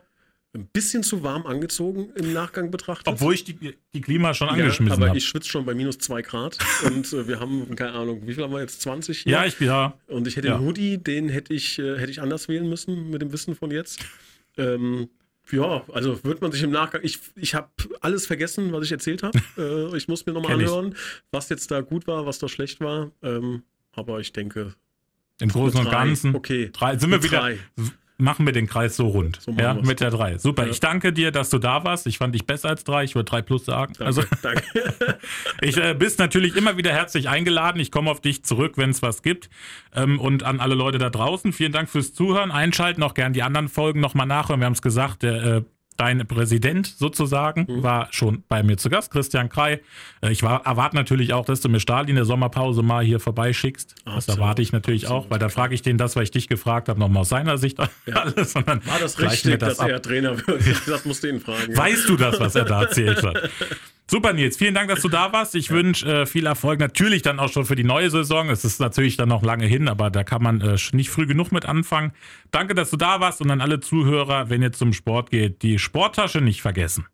ein bisschen zu warm angezogen im Nachgang betrachtet. Obwohl ich die, die Klima schon ja, angeschmissen aber habe. ich schwitze schon bei minus zwei Grad und äh, wir haben, keine Ahnung, wie viel haben wir jetzt? 20 hier? Ja, ich ja. Und ich hätte Ja. den Hoodie, den hätte ich, äh, hätte ich anders wählen müssen mit dem Wissen von jetzt. Ähm, ja, also wird man sich im Nachgang. Ich, ich habe alles vergessen, was ich erzählt habe. *laughs* äh, ich muss mir nochmal anhören, was jetzt da gut war, was da schlecht war. Ähm, aber ich denke, Im Großen und. Ganzen. Okay. Drei, sind wir wieder. drei. Machen wir den Kreis so rund. So ja, mit der 3. Super. Ja. Ich danke dir, dass du da warst. Ich fand dich besser als 3. Ich würde 3 plus sagen. Danke, Also, *laughs* danke. *laughs* ich äh, bist natürlich immer wieder herzlich eingeladen. Ich komme auf dich zurück, wenn es was gibt. Ähm, und an alle Leute da draußen, vielen Dank fürs Zuhören. Einschalten, auch gern die anderen Folgen nochmal nachhören. Wir haben es gesagt, der, äh, dein Präsident sozusagen Mhm. war schon bei mir zu Gast, Christian Krei. Äh, ich war, erwarte natürlich auch, dass du mir Stahl in der Sommerpause mal hier vorbeischickst. Das Absolut. erwarte ich natürlich auch, Absolut. weil da frage ich den das, weil ich dich gefragt habe, nochmal aus seiner Sicht *laughs* alles. Und dann War das richtig, dass ab. er Trainer wird? Das musst du ihn fragen. Weißt du das, was er da erzählt hat? *laughs* Super, Nils. Vielen Dank, dass du da warst. Ich wünsche äh, viel Erfolg. Natürlich dann auch schon für die neue Saison. Es ist natürlich dann noch lange hin, aber da kann man äh, nicht früh genug mit anfangen. Danke, dass du da warst und an alle Zuhörer, wenn ihr zum Sport geht, die Sporttasche nicht vergessen.